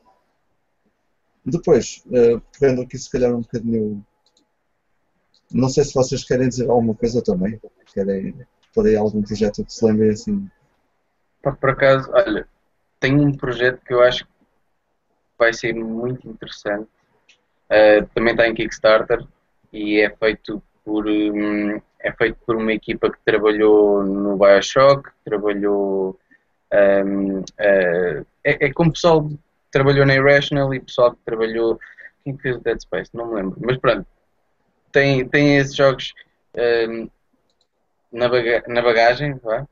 depois, uh, pegando aqui se calhar um bocadinho. Não sei se vocês querem dizer alguma coisa também. Querem por aí algum projeto que se lembre assim. Por acaso, olha, tenho um projeto que eu acho que vai ser muito interessante. Uh, também está em Kickstarter e é feito por um, é feito por uma equipa que trabalhou no Bioshock, trabalhou um, uh, é, é como pessoal trabalhou na Irrational e pessoal que trabalhou. Quem fez Dead Space? Não me lembro. Mas pronto, tem, tem esses jogos um, na, baga na bagagem, vá.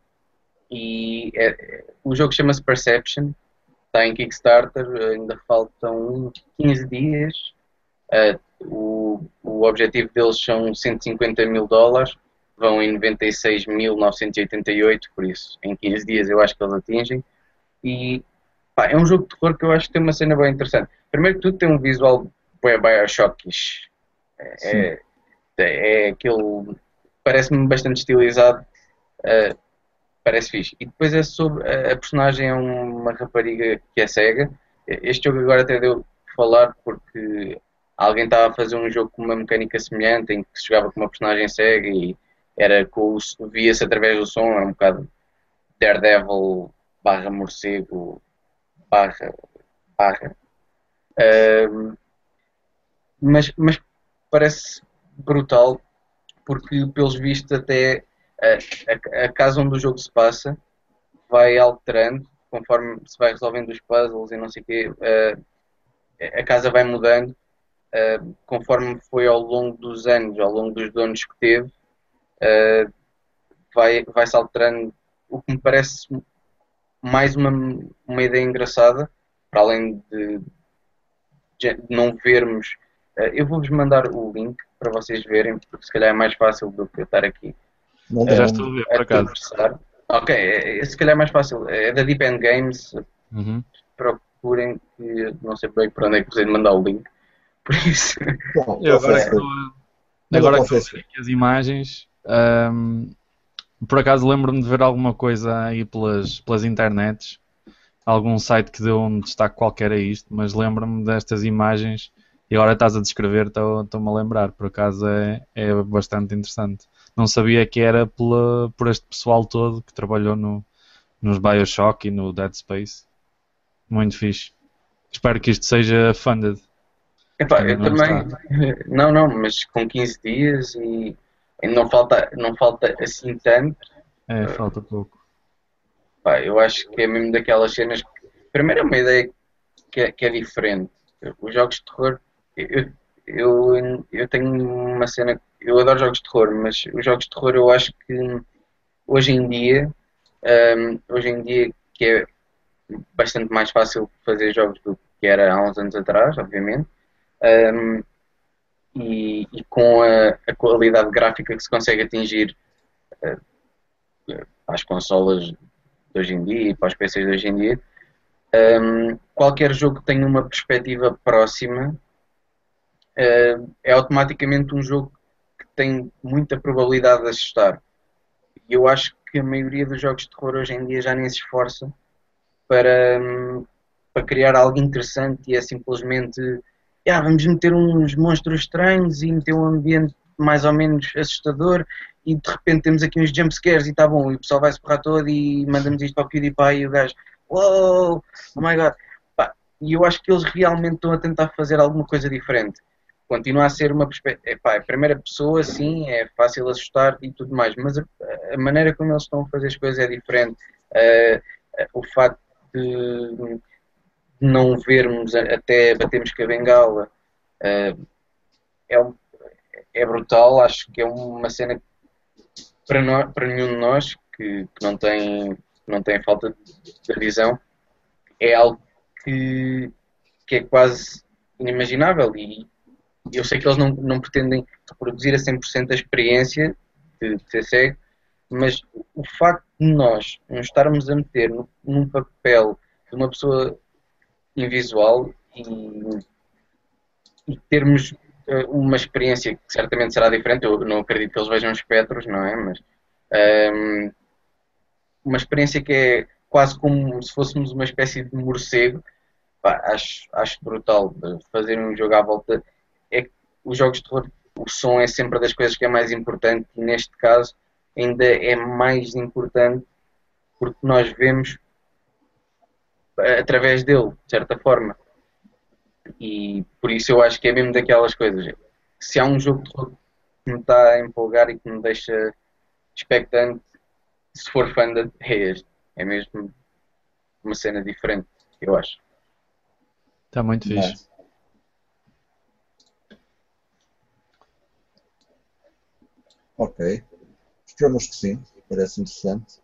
E é, o jogo chama-se Perception, está em Kickstarter, ainda faltam 15 dias. Uh, o, o objetivo deles são 150 mil dólares, vão em 96.988, por isso em 15 dias eu acho que eles atingem. E Pá, é um jogo de terror que eu acho que tem uma cena bem interessante. Primeiro que tudo tem um visual bem Bioshockish. É, é, é aquele. Parece-me bastante estilizado. Uh, parece fixe. E depois é sobre. A personagem é uma rapariga que é cega. Este jogo agora até deu falar porque alguém estava a fazer um jogo com uma mecânica semelhante em que se jogava com uma personagem cega e era com via-se através do som, é um bocado Daredevil barra morcego barra, barra. Uh, mas, mas parece brutal porque pelos vistos até a, a, a, casa onde o jogo se passa vai alterando conforme se vai resolvendo os puzzles e não sei o quê uh, a casa vai mudando uh, conforme foi ao longo dos anos ao longo dos donos que teve uh, vai, vai se alterando o que me parece mais uma, uma ideia engraçada, para além de, de não vermos. Uh, eu vou-vos mandar o link para vocês verem, porque se calhar é mais fácil do que eu estar aqui. Não, já estou a ver, por acaso. Ok, é, é, se calhar é mais fácil. É da Deep End Games. Uhum. Procurem que não sei bem para onde é que vocês mandar o link. Por isso. Bom, eu agora estou, agora que estou aqui as imagens. Um, por acaso lembro-me de ver alguma coisa aí pelas, pelas internets, algum site que deu um destaque qualquer a isto, mas lembro-me destas imagens e agora estás a descrever, estou-me a lembrar, por acaso é, é bastante interessante. Não sabia que era pela, por este pessoal todo que trabalhou no, nos Bioshock e no Dead Space. Muito fixe. Espero que isto seja funded. Epá, eu também. Está. Não, não, mas com 15 dias e não falta, não falta assim tanto. É, falta pouco. Pá, eu acho que é mesmo daquelas cenas que, primeiro é uma ideia que é, que é diferente. Os jogos de terror, eu, eu, eu tenho uma cena. Eu adoro jogos de terror, mas os jogos de terror eu acho que hoje em dia, um, hoje em dia que é bastante mais fácil fazer jogos do que era há uns anos atrás, obviamente. Um, e, e, com a, a, qualidade gráfica que se consegue atingir uh, às consolas de hoje em dia e para os PCs de hoje em dia, um, qualquer jogo que tenha uma perspectiva próxima uh, é automaticamente um jogo que tem muita probabilidade de assustar. E eu acho que a maioria dos jogos de terror hoje em dia já nem se esforça para, um, para criar algo interessante e é simplesmente yeah, vamos meter uns monstros estranhos e meter um ambiente mais ou menos assustador e de repente temos aqui uns jumpscares e está bom, e o pessoal vai se porrar todo e mandamos isto ao PewDiePie e o gajo, wow, oh my god. E eu acho que eles realmente estão a tentar fazer alguma coisa diferente. Continua a ser uma perspectiva. a primeira pessoa, sim, é fácil assustar e tudo mais, mas a, a maneira como eles estão a fazer as coisas é diferente. Uh, uh, o facto de não vermos até batermos com a bengala uh, é, é brutal. Acho que é uma cena para, nós, para nenhum de nós que, que não, tem, não tem falta de visão é algo que, que é quase inimaginável e eu sei que eles não, não pretendem reproduzir a 100% a experiência de, de ser cego, mas o facto de nós nos estarmos a meter no, num papel de uma pessoa invisual e, e termos uh, uma experiência que certamente será diferente. Eu não acredito que eles vejam espectros, não é? Mas um, ehm, uma experiência que é quase como se fôssemos uma espécie de morcego. Pá, acho, acho brutal fazer um jogo à volta. É que os jogos de terror, o som é sempre das coisas que é mais importante e neste caso ainda é mais importante porque nós vemos através dele, de certa forma. E por isso eu acho que é mesmo daquelas coisas. Se há um jogo de que me está a empolgar e que me deixa expectante, se for fã de é este. É mesmo uma cena diferente, eu acho. Está muito fixe. Ok. Esperamos que sim. Parece interessante.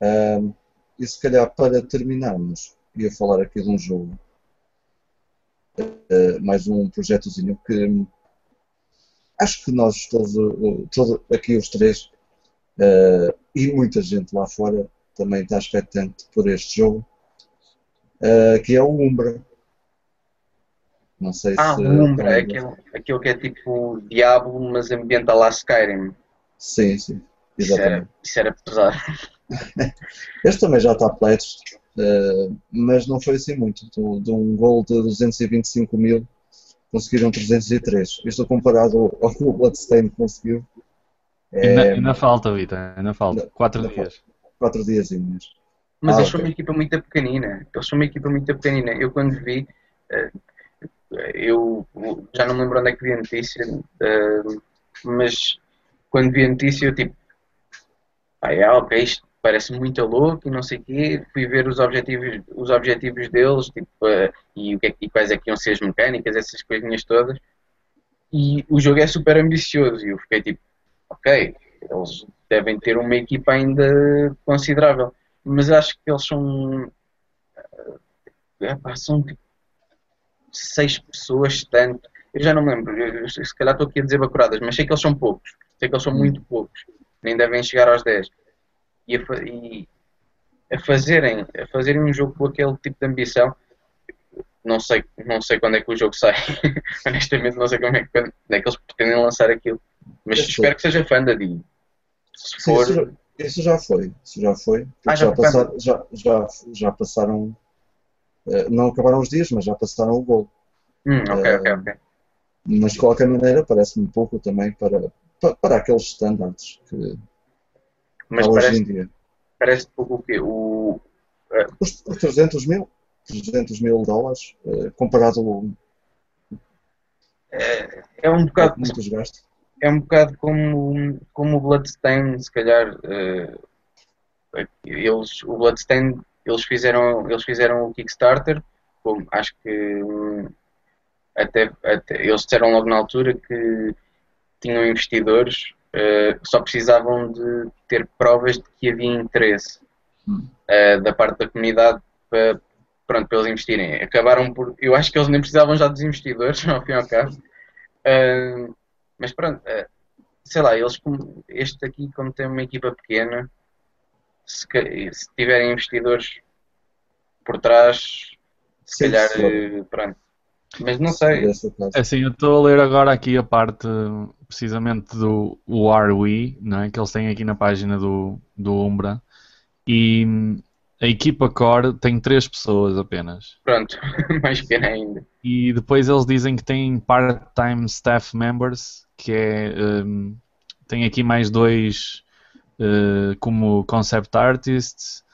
Um, e se calhar para terminarmos, ia falar aqui de um jogo, uh, mais um projetozinho que acho que nós todos, todos aqui os três uh, e muita gente lá fora também está expectante por este jogo, uh, que é o Umbra. Não sei ah, se. Ah, o Umbra, é aquele, aquele que é tipo Diablo, mas ambienta lá Skyrim. Sim, sim. Exatamente. Isso era, isso era pesado. Este também já está pledged, uh, mas não foi assim muito. De, de um gol de 225 mil, conseguiram 303. Isto comparado ao que o Bloodstained conseguiu. É... Ainda, ainda falta, Vitor, ainda falta. Quatro ainda dias. Quatro dias. Mas ah, eles okay. são uma equipa muito pequenina. Eles são uma equipa muito pequenina. Eu quando vi, uh, eu já não me lembro onde é que vi a notícia, uh, mas quando vi a notícia eu tipo, ah, é, ok, isto parece muito louco e não sei o quê. Fui ver os objetivos, os objetivos deles tipo, uh, e, o que é, e quais é que iam ser as mecânicas, essas coisinhas todas. E o jogo é super ambicioso e eu fiquei tipo, ok, eles devem ter uma equipa ainda considerável. Mas acho que eles são. Uh, são tipo seis pessoas, tanto. Eu já não me lembro, eu, se calhar estou aqui a dizer bacuradas, mas sei que eles são poucos. Sei que eles são hum. muito poucos. Nem devem chegar aos 10 e a, e a, fazerem, a fazerem um jogo com aquele tipo de ambição. Não sei, não sei quando é que o jogo sai. Honestamente, não sei como é, que, quando é que eles pretendem lançar aquilo. Mas espero que seja fã da Dio. Se for... Sim, isso, já foi. Isso já foi. Ah, já, já, passar, já, já, já, passaram. Eh, não acabaram os dias, mas já passaram o gol. Hum, ok, ok, ok. Mas de qualquer maneira parece-me pouco também para, para, para aqueles standards que, mas parece, hoje dia. Parece pouco o quê? O, uh, os, 300 mil, 300 mil dólares uh, comparado é, é um bocado muito desgaste. É um bocado como, como o Bloodstain, se calhar uh, eles, o Bloodstain eles fizeram, eles fizeram o Kickstarter, como, acho que um, até, até eles disseram logo na altura que tinham investidores uh, só precisavam de ter provas de que havia interesse uh, da parte da comunidade para, pronto, para eles investirem. Acabaram por. Eu acho que eles nem precisavam já dos investidores, ao fim e ao cabo. Uh, mas pronto, sei lá, eles este aqui, como tem uma equipa pequena, se, se tiverem investidores por trás, se Sim, calhar, pronto, mas não sei. É assim, eu estou a ler agora aqui a parte precisamente do RWE, não é? que eles têm aqui na página do, do Umbra. E a equipa core tem três pessoas apenas. Pronto, mais pequena ainda. E depois eles dizem que tem part-time staff members, que é. Um, tem aqui mais dois uh, como concept artists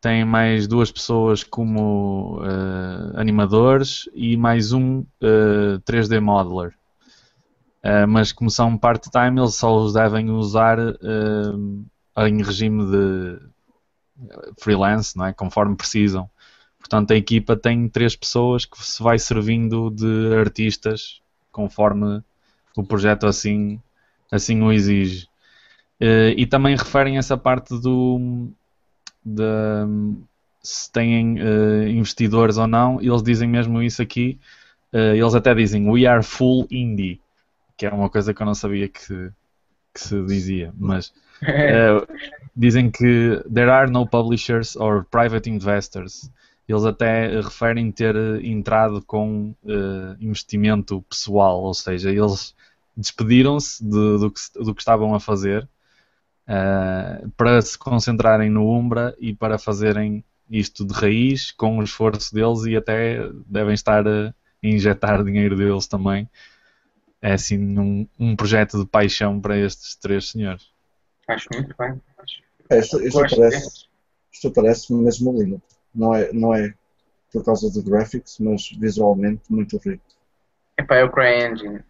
tem mais duas pessoas como uh, animadores e mais um uh, eh, 3D modeler. Uh, mas como são part-time, eles só os devem usar em regime de freelance, não é? conforme precisam. Portanto, a equipa tem três pessoas que se vai servindo de artistas conforme o projeto assim, assim o exige. e também referem essa parte do, de se têm uh, investidores ou não, eles dizem mesmo isso aqui. Uh, eles até dizem We are full indie, que é uma coisa que eu não sabia que, que se dizia, mas uh, dizem que there are no publishers or private investors. Eles até referem ter entrado com investimento pessoal, ou seja, eles despediram-se de, do, que, do que estavam a fazer uh, para se concentrarem no Umbra e para fazerem isto de raiz com o esforço deles e até devem estar a injetar dinheiro deles também. É assim um, um projeto de paixão para estes três senhores. Acho muito bem. Acho... É, isto, isto parece, isto parece mesmo lindo. Não é, não é por causa do graphics, mas visualmente muito rico. Epá, é o CryEngine.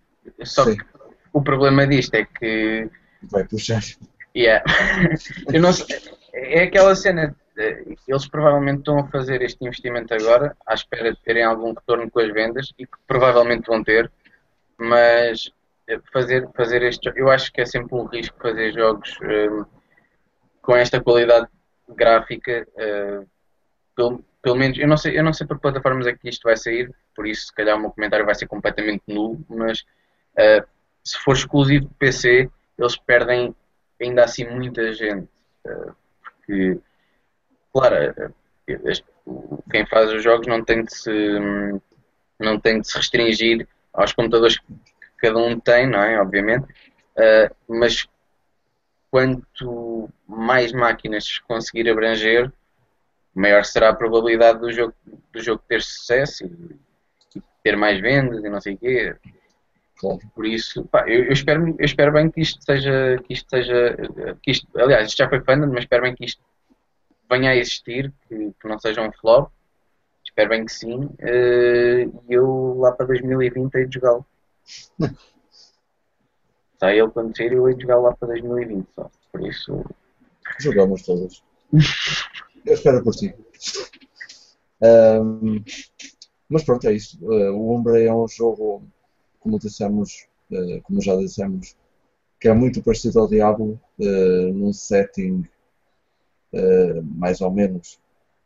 Só Sim. que o problema disto é que vai puxar. Yeah. Eu não sei, é aquela cena. Eles provavelmente estão a fazer este investimento agora, à espera de terem algum retorno com as vendas e que provavelmente vão ter, mas fazer, fazer este eu acho que é sempre um risco fazer jogos um, com esta qualidade gráfica. Uh, pelo, pelo menos, eu não, sei, eu não sei por que plataformas é que isto vai sair, por isso se calhar o meu comentário vai ser completamente nulo, mas uh, se for exclusivo de PC, eles perdem ainda assim muita gente. Eh, porque, claro, eh, quem faz os jogos não tem de se, não tem de se restringir aos computadores que cada um tem, não é? Obviamente. Eh, mas quanto mais máquinas conseguir abranger, maior será a probabilidade do jogo, do jogo ter sucesso e, e ter mais vendas e não sei o quê. Por isso, pá, eu, eu, espero, eu espero bem que isto seja, que isto seja, que isto, aliás, isto já foi fandom, mas espero bem que isto venha a existir, que, que não seja um flop. Espero bem que sim. Uh, e eu lá para 2020 hei de jogá-lo. Está ele quando sair, eu hei de jogá-lo lá para 2020 só. Por isso. Jogamos todos. eu espero por ti. Um, mas pronto, é isso. Uh, o Umbra é um jogo como dissemos, uh, como já dissemos, que é muito parecido ao Diablo, uh, num setting uh, mais ou menos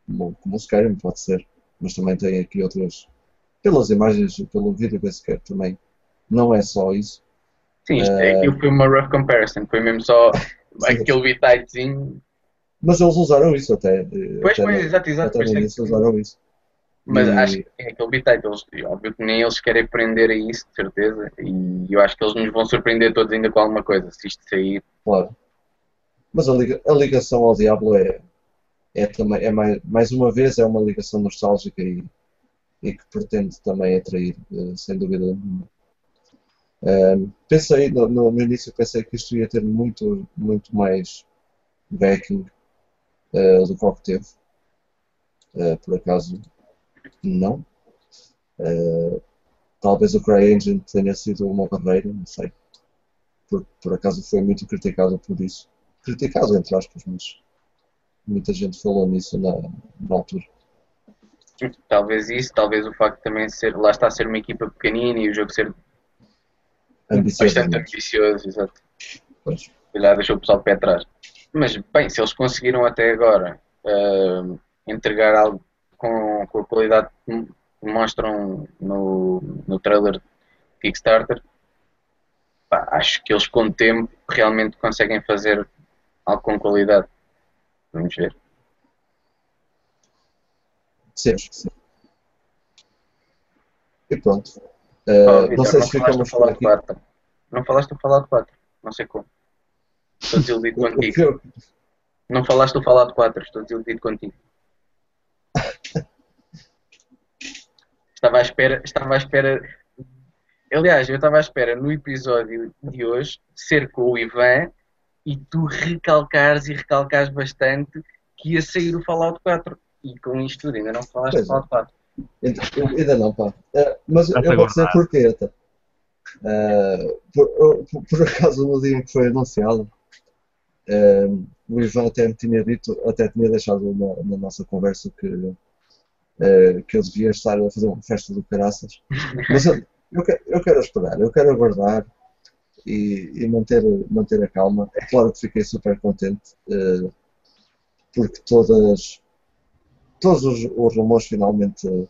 como, como o Skyrim pode ser, mas também tem aqui outras, pelas imagens pelo vídeo que se quer também, não é só isso. Sim, isto, aquilo foi uma rough comparison, foi mesmo só aquele bititezinho. Mas eles usaram isso até. Pois, pois, exato, exato. Até eles usaram isso. Mas e... acho que é aquele eles, óbvio que nem eles querem aprender a isso, de certeza, e eu acho que eles nos vão surpreender todos ainda com alguma coisa, se isto sair. Claro. Mas a, liga, a ligação ao Diablo é, é também, é mais, mais uma vez, é uma ligação nostálgica e, e que pretende também atrair, eh, sem dúvida nenhuma. Um, pensei, no, no, início pensei que isto ia ter muito, muito mais backing uh, do que teve. Uh, por acaso não. Uh, talvez o CryEngine tenha sido uma barreira, não sei. Por, por acaso foi muito criticado por isso. Criticado, entre aspas, mas muita gente falou nisso na, na altura. Talvez isso, talvez o facto de também ser, lá está a ser uma equipa pequenina e o jogo ser Ambicioso. bastante ambicioso, exato. Pois. Calhar deixou o pessoal de pé atrás. Mas, bem, se eles conseguiram até agora ah, entregar algo com, com a qualidade que mostram no, no trailer Kickstarter, pá, acho que eles com o tempo realmente conseguem fazer algo com qualidade. Vamos ver. Sim, sim. E pronto. Oh, Uh, Vitor, não sei não se ficamos por Fallout aqui. 4. Não falaste do Fallout 4. Não sei como. Estou desiludido contigo. Não falaste do Fallout 4. Estou desiludido contigo. Estava à espera. Estava à espera. Aliás, eu estava à espera no episódio de hoje ser com o Ivan e tu recalcares e recalcares bastante que ia sair o Fallout 4. E com isto tudo, ainda não falaste do é. Fallout 4. Ainda eu- ainda não, pá. Uh, mas eu foi vou dizer porquê, até. Uh, por, por- por acaso, no dia em que foi anunciado, uh, o Ivan até me tinha dito, até tinha deixado na, na nossa conversa que, uh, que eu devia estar a fazer uma festa do caraças. Mas eu, eu, quero, eu quero esperar, eu quero aguardar e, e manter, manter a calma. É claro que fiquei super contente, uh, porque todas, todos os, os rumores finalmente uh,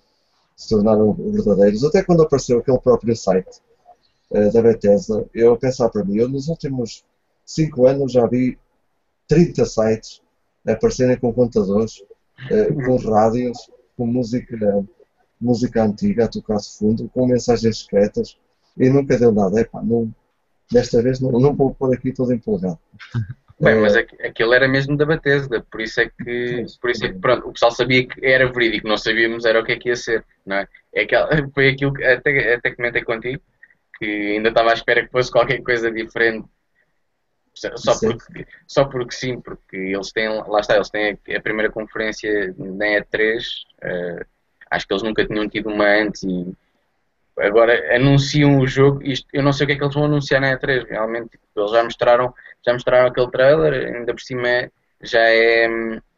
se tornaram verdadeiros. Até quando apareceu aquele próprio site uh, da Bethesda, eu a pensar para mim, eu nos últimos 5 anos já vi 30 sites aparecerem com contadores, com rádios, com música, música antiga a tocar-se fundo, com mensagens secretas e nunca deu nada. Epá, não, desta vez não, não vou pôr aqui todo empolgado. Bem, mas aqu- aquilo era mesmo da Bethesda, por isso é que, por isso é que pronto, o pessoal sabia que era verídico, não sabíamos era o que é que ia ser, não é? é aquela, foi aquilo que até, até comentei contigo, que ainda estava à espera que fosse qualquer coisa diferente, só Sim. porque, só porque sim, porque eles têm, lá está, eles têm a, a primeira conferência na E3, eh, acho que eles nunca tinham tido uma antes e agora anunciam o jogo, isto, eu não sei o que é que eles vão anunciar na E3, realmente, tipo, eles já mostraram, já mostraram aquele trailer, ainda por cima é- já é,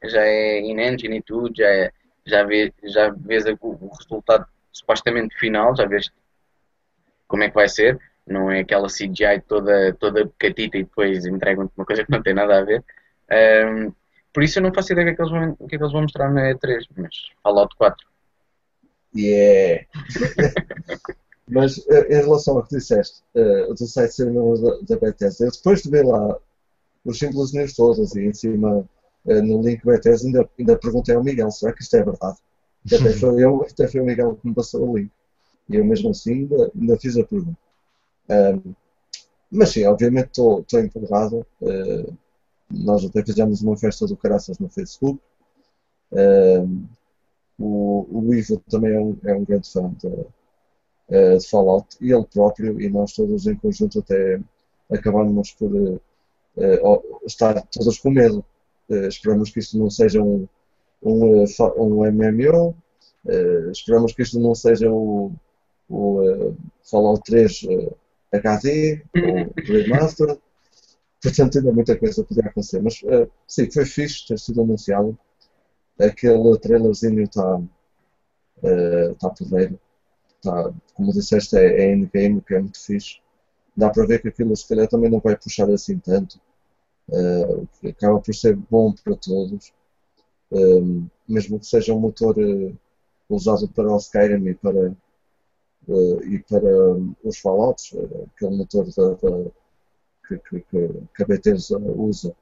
já é in-engine e tudo, já, é, já, vê, já vês o resultado supostamente final, já vês como é que vai ser, não é aquela CGI toda, toda catita e depois entregam-te uma coisa que não tem nada a ver. Ahm, por isso eu não faço ideia do que, é que eles vão, o que é que eles vão mostrar na E3, mas Fallout 4. Yeah! Mas eh, em relação ao que disseste, eh, do site ser membro da, da Bethesda, eu depois de ver lá os simples news todos e em cima eh, no link Bethesda, ainda, ainda perguntei ao Miguel: será que isto é verdade? Até foi, eu, até foi o Miguel que me passou o link. E eu mesmo assim ainda, ainda fiz a pergunta. Ahm, mas sim, obviamente estou empolgado. eh, nós até fizemos uma festa do Caraças no Facebook. O, o Ivo também é um, é um grande fã de, eh, de Fallout e ele próprio e nós todos em conjunto até acabámos por ó, estar todos com medo. Eh, esperamos que isto não seja um, um, um MMO, eh, esperamos que isto não seja o, o Fallout 3 eh, HD ou Remastered. Portanto, ainda muita coisa poderia acontecer. Mas eh, sim, foi fixe ter sido anunciado. Aquele trailerzinho está uh, tá porreiro. Tá, como disseste, é, é endgame, que é muito fixe. Dá para ver que aquilo se calhar também não vai puxar assim tanto. Uh, o acaba por ser bom para todos. Um, mesmo que seja um motor uh, usado para o Skyrim e para, uh, e para um, os Fallouts, uh, aquele motor da, da- que, que, que, a Bethesda usa.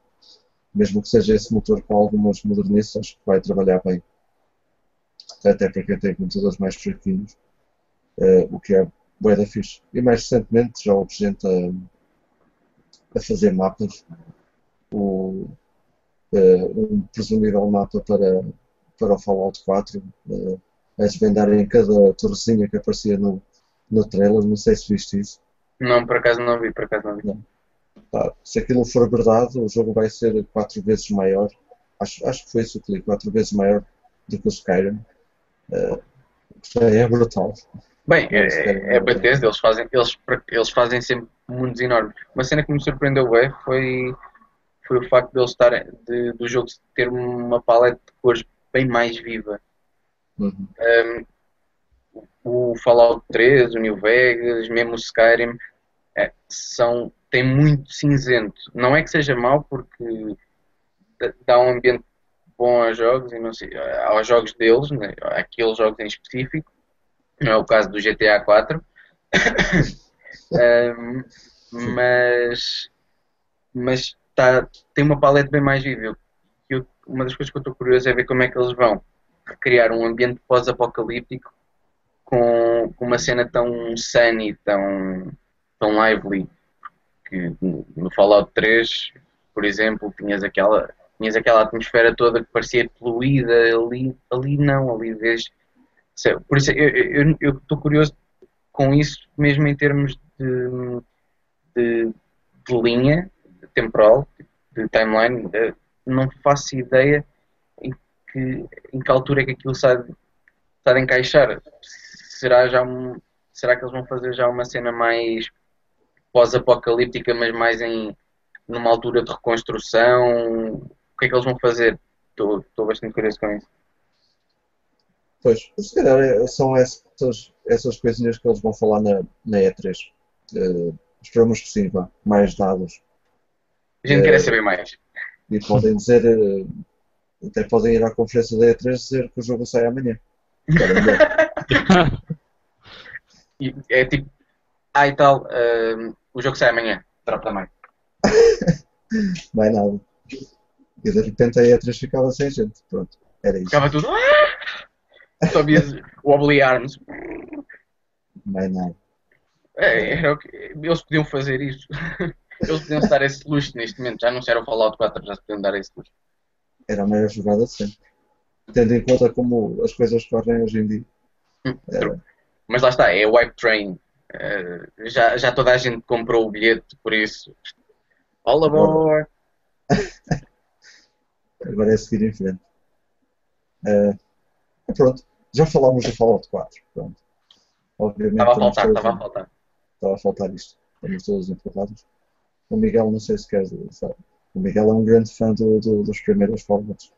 Mesmo que seja esse motor com algumas que vai trabalhar bem. Até para quem tem computadores mais fraquinhos, eh, o que é bué da fixe. E mais recentemente já houve gente a, a fazer mapas. O, eh, um presumível mapa para, para o Fallout 4, eh, a desvendarem cada torrezinha que aparecia no, no trailer. Não sei se viste isso. Não, por acaso não vi, por acaso não vi. Pá, se aquilo for verdade, o jogo vai ser quatro vezes maior. Acho, acho que foi isso que li, quatro vezes maior do que o Skyrim. Eh, é brutal. Bem, é, querem- é, é Bethesda, eles fazem, eles, eles fazem sempre mundos enormes. Uma cena que me surpreendeu bem foi, foi o facto de eles estarem, de, do jogo ter uma paleta de cores bem mais viva. Uhum. Um, o Fallout 3, o New Vegas, mesmo o Skyrim, é, são, tem muito cinzento. Não é que seja mau, porque dá um ambiente bom aos jogos, e não sei, aos jogos deles, né, aqueles jogos em específico. Não é o caso do GTA 4. um, mas mas tá, tem uma paleta bem mais vível. Eu, uma das coisas que eu estou curioso é ver como é que eles vão criar um ambiente pós-apocalíptico com, uma cena tão sunny, tão, tão lively. Que no Fallout 3, por exemplo, tinhas aquela, tinhas aquela atmosfera toda que parecia poluída, ali, ali não, ali vês. Por isso eu estou curioso com isso, mesmo em termos de, de, de linha temporal, de timeline, não faço ideia que, em que altura é que aquilo está, está a encaixar. Será, já um, será que eles vão fazer já uma cena mais pós-apocalíptica, mas mais em numa altura de reconstrução? O que é que eles vão fazer? Estou, bastante curioso com isso. Pois, se calhar é, são essas, essas coisinhas que eles vão falar na, na E3. Uh, eh, esperamos que sim, vá. Mais dados. A gente uh, quer saber mais. E podem dizer, uh, até podem ir à conferência da E3 dizer que o jogo sai amanhã. é tipo, ah e tal, o jogo sai amanhã, drop também. Mais nada. E de repente a E3 ficava sem gente. Pronto, era isso. Ficava tudo. Só vias wobbly arms. Mais nada. É, era o que... Eles podiam fazer isso. Eles podiam dar esse luxo neste momento. Já anunciaram o Fallout 4, já podiam dar esse luxo. Era a maior jogada de sempre. Tendo em conta como as coisas correm hoje em dia. Era... Mas lá está, é o Wipe Train. Uh, já, já toda a gente comprou o bilhete, por isso. All aboard! Agora é seguir em frente. Uh, pronto, já falámos do Fallout 4. Pronto. Obviamente, estava a faltar, estava a faltar. Estava a faltar isto. Estamos todos empolgados. O Miguel, não sei se queres sabe. O Miguel é um grande fã do, do, dos primeiros Fallouts.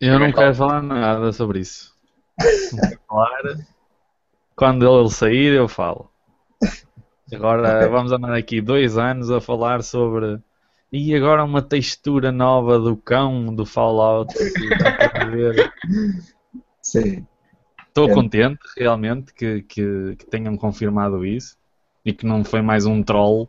Eu não quero falar nada sobre isso. falar. Quando ele sair, eu falo. Agora vamos andar aqui dois anos a falar sobre. E agora uma textura nova do cão do Fallout. Sim. Estou é. contente realmente que, que, que, tenham confirmado isso e que não foi mais um troll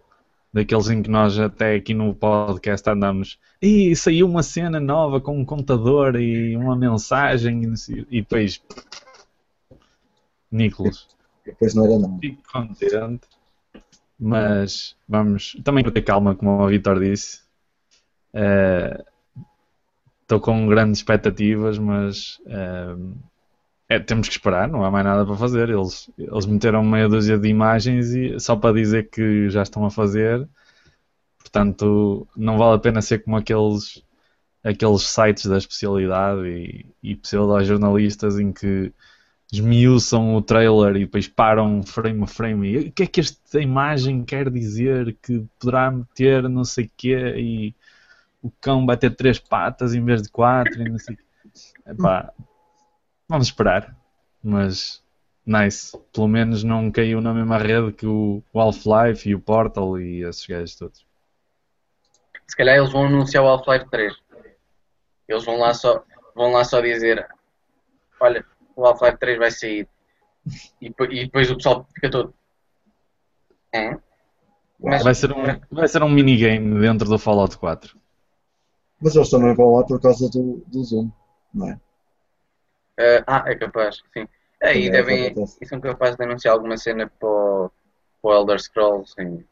daqueles em que nós até aqui no podcast andamos e saiu uma cena nova com um contador e uma mensagem e, depois Nicolas. Depois não era não fico contente. Mas vamos também para ter calma como o Vitor disse. Estou uh, com grandes expectativas mas uh, é, temos que esperar, não há mais nada para fazer. Eles, eles meteram meia dúzia de imagens e, só para dizer que já estão a fazer. Portanto, não vale a pena ser como aqueles, aqueles sites da especialidade e, e pseudo-jornalistas em que esmiuçam o trailer e depois param frame a frame. E o que é que esta imagem quer dizer? Que poderá meter não sei o quê e o cão vai ter três patas em vez de quatro e não sei Epá, Vamos esperar. Mas nice. Pelo menos não caiu na mesma rede que o Half-Life e o Portal e esses gajos todos. Se calhar eles vão anunciar o Half-Life 3. Eles vão lá só, vão lá só dizer: Olha, o Half-Life 3 vai sair. E, e, depois o pessoal fica todo. É? Mas, vai, ser um, vai ser um minigame dentro do Fallout 4. Mas eles também vão lá por causa do, do Zoom, não é? Uh, ah, é capaz, sim. Aí é, devem. E são capazes de anunciar alguma cena para o, para o Elder Scrolls, sim.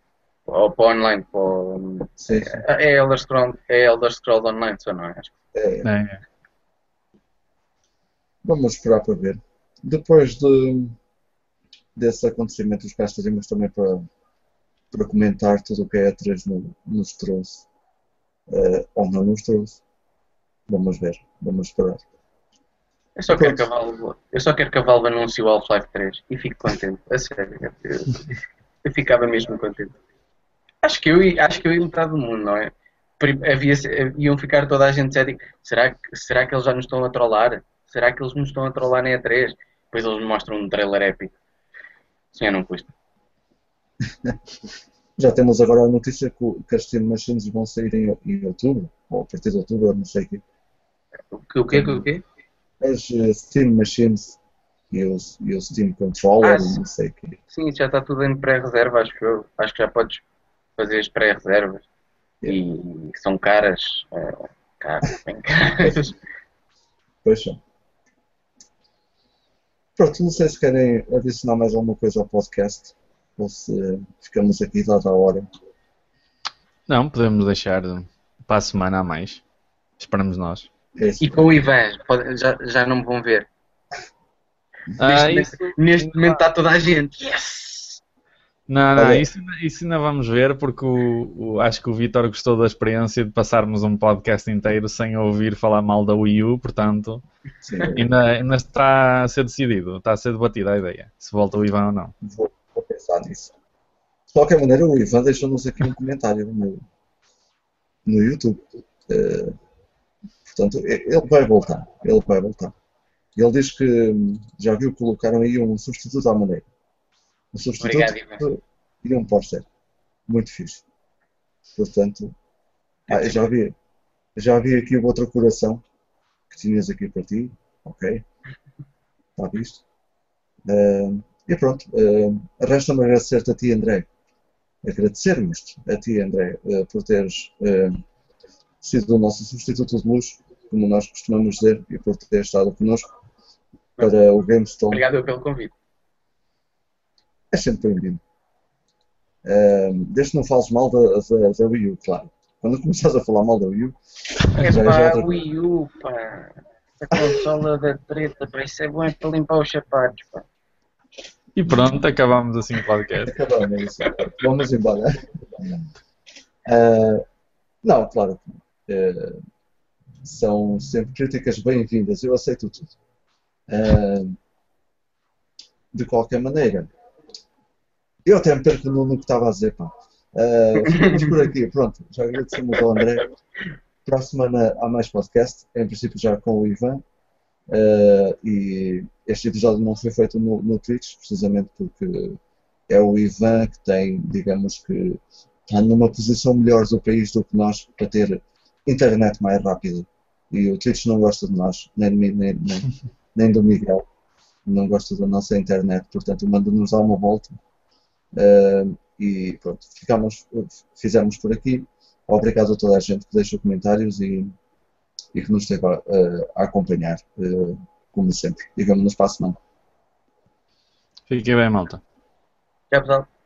Ou para o online, para o, sim, sim. É, é, Elder Scrolls, é Elder Scrolls Online, só não é? Acho. É. é. Vamos esperar para ver. Depois de, desse acontecimento, os cá estaremos também para, para comentar tudo o que a E3 no, nos trouxe. Uh, ou não nos trouxe. Vamos ver, vamos esperar. Eu só, quero que a Valve, eu só quero que a Valve anuncie o Half-Life 3 e fico contente. A sério. Eu, eu, ficava mesmo contente. Acho que eu, acho que eu ia metade do mundo, não é? Havia, iam ficar toda a gente cética. Será que, será que eles já nos estão a trollar? será que eles me estão a trollar na E3? Depois eles me mostram um trailer épico. Sim, eu não custa. Já temos agora a notícia que as Steam Machines vão sair em, em outubro, ou a partir de outubro, não sei o quê. O que, o quê? O quê? As eh, Steam Machines e os, e o Steam Controller Ah, e não sei o quê. Sim, já está tudo em pré-reserva, acho que eu. Acho que já podes fazer as pré-reservas. E são caras. eh, caras, bem caras. Pois são. Pronto, não sei se querem adicionar mais alguma coisa ao podcast ou se ficamos aqui dada a hora. Não, podemos deixar para a semana a mais. Esperamos nós. É. E com o Ivan, já, já não me vão ver. Ah, neste, isso, momento, neste momento está toda a gente. Yes! não, não, Olha. isso, isso ainda vamos ver, porque o, o- acho que o Vitor gostou da experiência de passarmos um podcast inteiro sem ouvir falar mal da Wii U, portanto, Sim, ainda, ainda está a ser decidido, está a ser debatida a ideia, se volta o Ivan ou não. vou, vou pensar nisso. De qualquer maneira, o Ivan deixou-nos aqui um comentário no, no YouTube. Eh, portanto, ele vai voltar. Ele vai voltar. Ele diz que hum, já viu que colocaram aí um substituto à maneira. Um substituto Obrigado, e um póster. Muito fixe. Portanto, ah, já vi, já vi aqui outra coração que tinhas aqui para ti. Ok. Está visto? Ah, e pronto. ah, Resta-me agradecer-te a ti, André. Agradecermos a ti, André, ah, por teres sido o nosso substituto de luxo, como nós costumamos dizer, e por ter estado connosco para o GameStone. Obrigado pelo convite. É sempre bem-vindo. Ahm, desde que não fales mal da, da, da Wii U, claro. Quando começares a falar mal da Wii U, É já, já é pá, outra Wii U, pá. Essa consola da treta, pá. Isso é bom é para limpar os sapatos, pá. E pronto, acabamos assim o podcast. Acabamos é isso. Vamos embora. Ah, não, claro. ah, são sempre críticas bem-vindas. Eu aceito tudo. Ah, de qualquer maneira, eu até me perco no, no que estava a dizer, pá. Ah, ficamos por aqui. Pronto, já agradecemos ao André. Para a semana há mais podcast, em princípio já com o Ivan. Ah, e este episódio não foi feito no, no Twitch, precisamente porque é o Ivan que tem, digamos que, está numa posição melhor do país do que nós para ter internet mais rápida. E o Twitch não gosta de nós, nem nem, nem, nem do Miguel. Não gosta da nossa internet, portanto, manda-nos dar uma volta. Ah, e pronto, ficamos, fizemos por aqui. Obrigado a toda a gente que deixou comentários e, e que nos esteve a, a acompanhar, ah, como sempre. Digamos-nos para a semana. Fiquem bem, malta. Tchau, pessoal.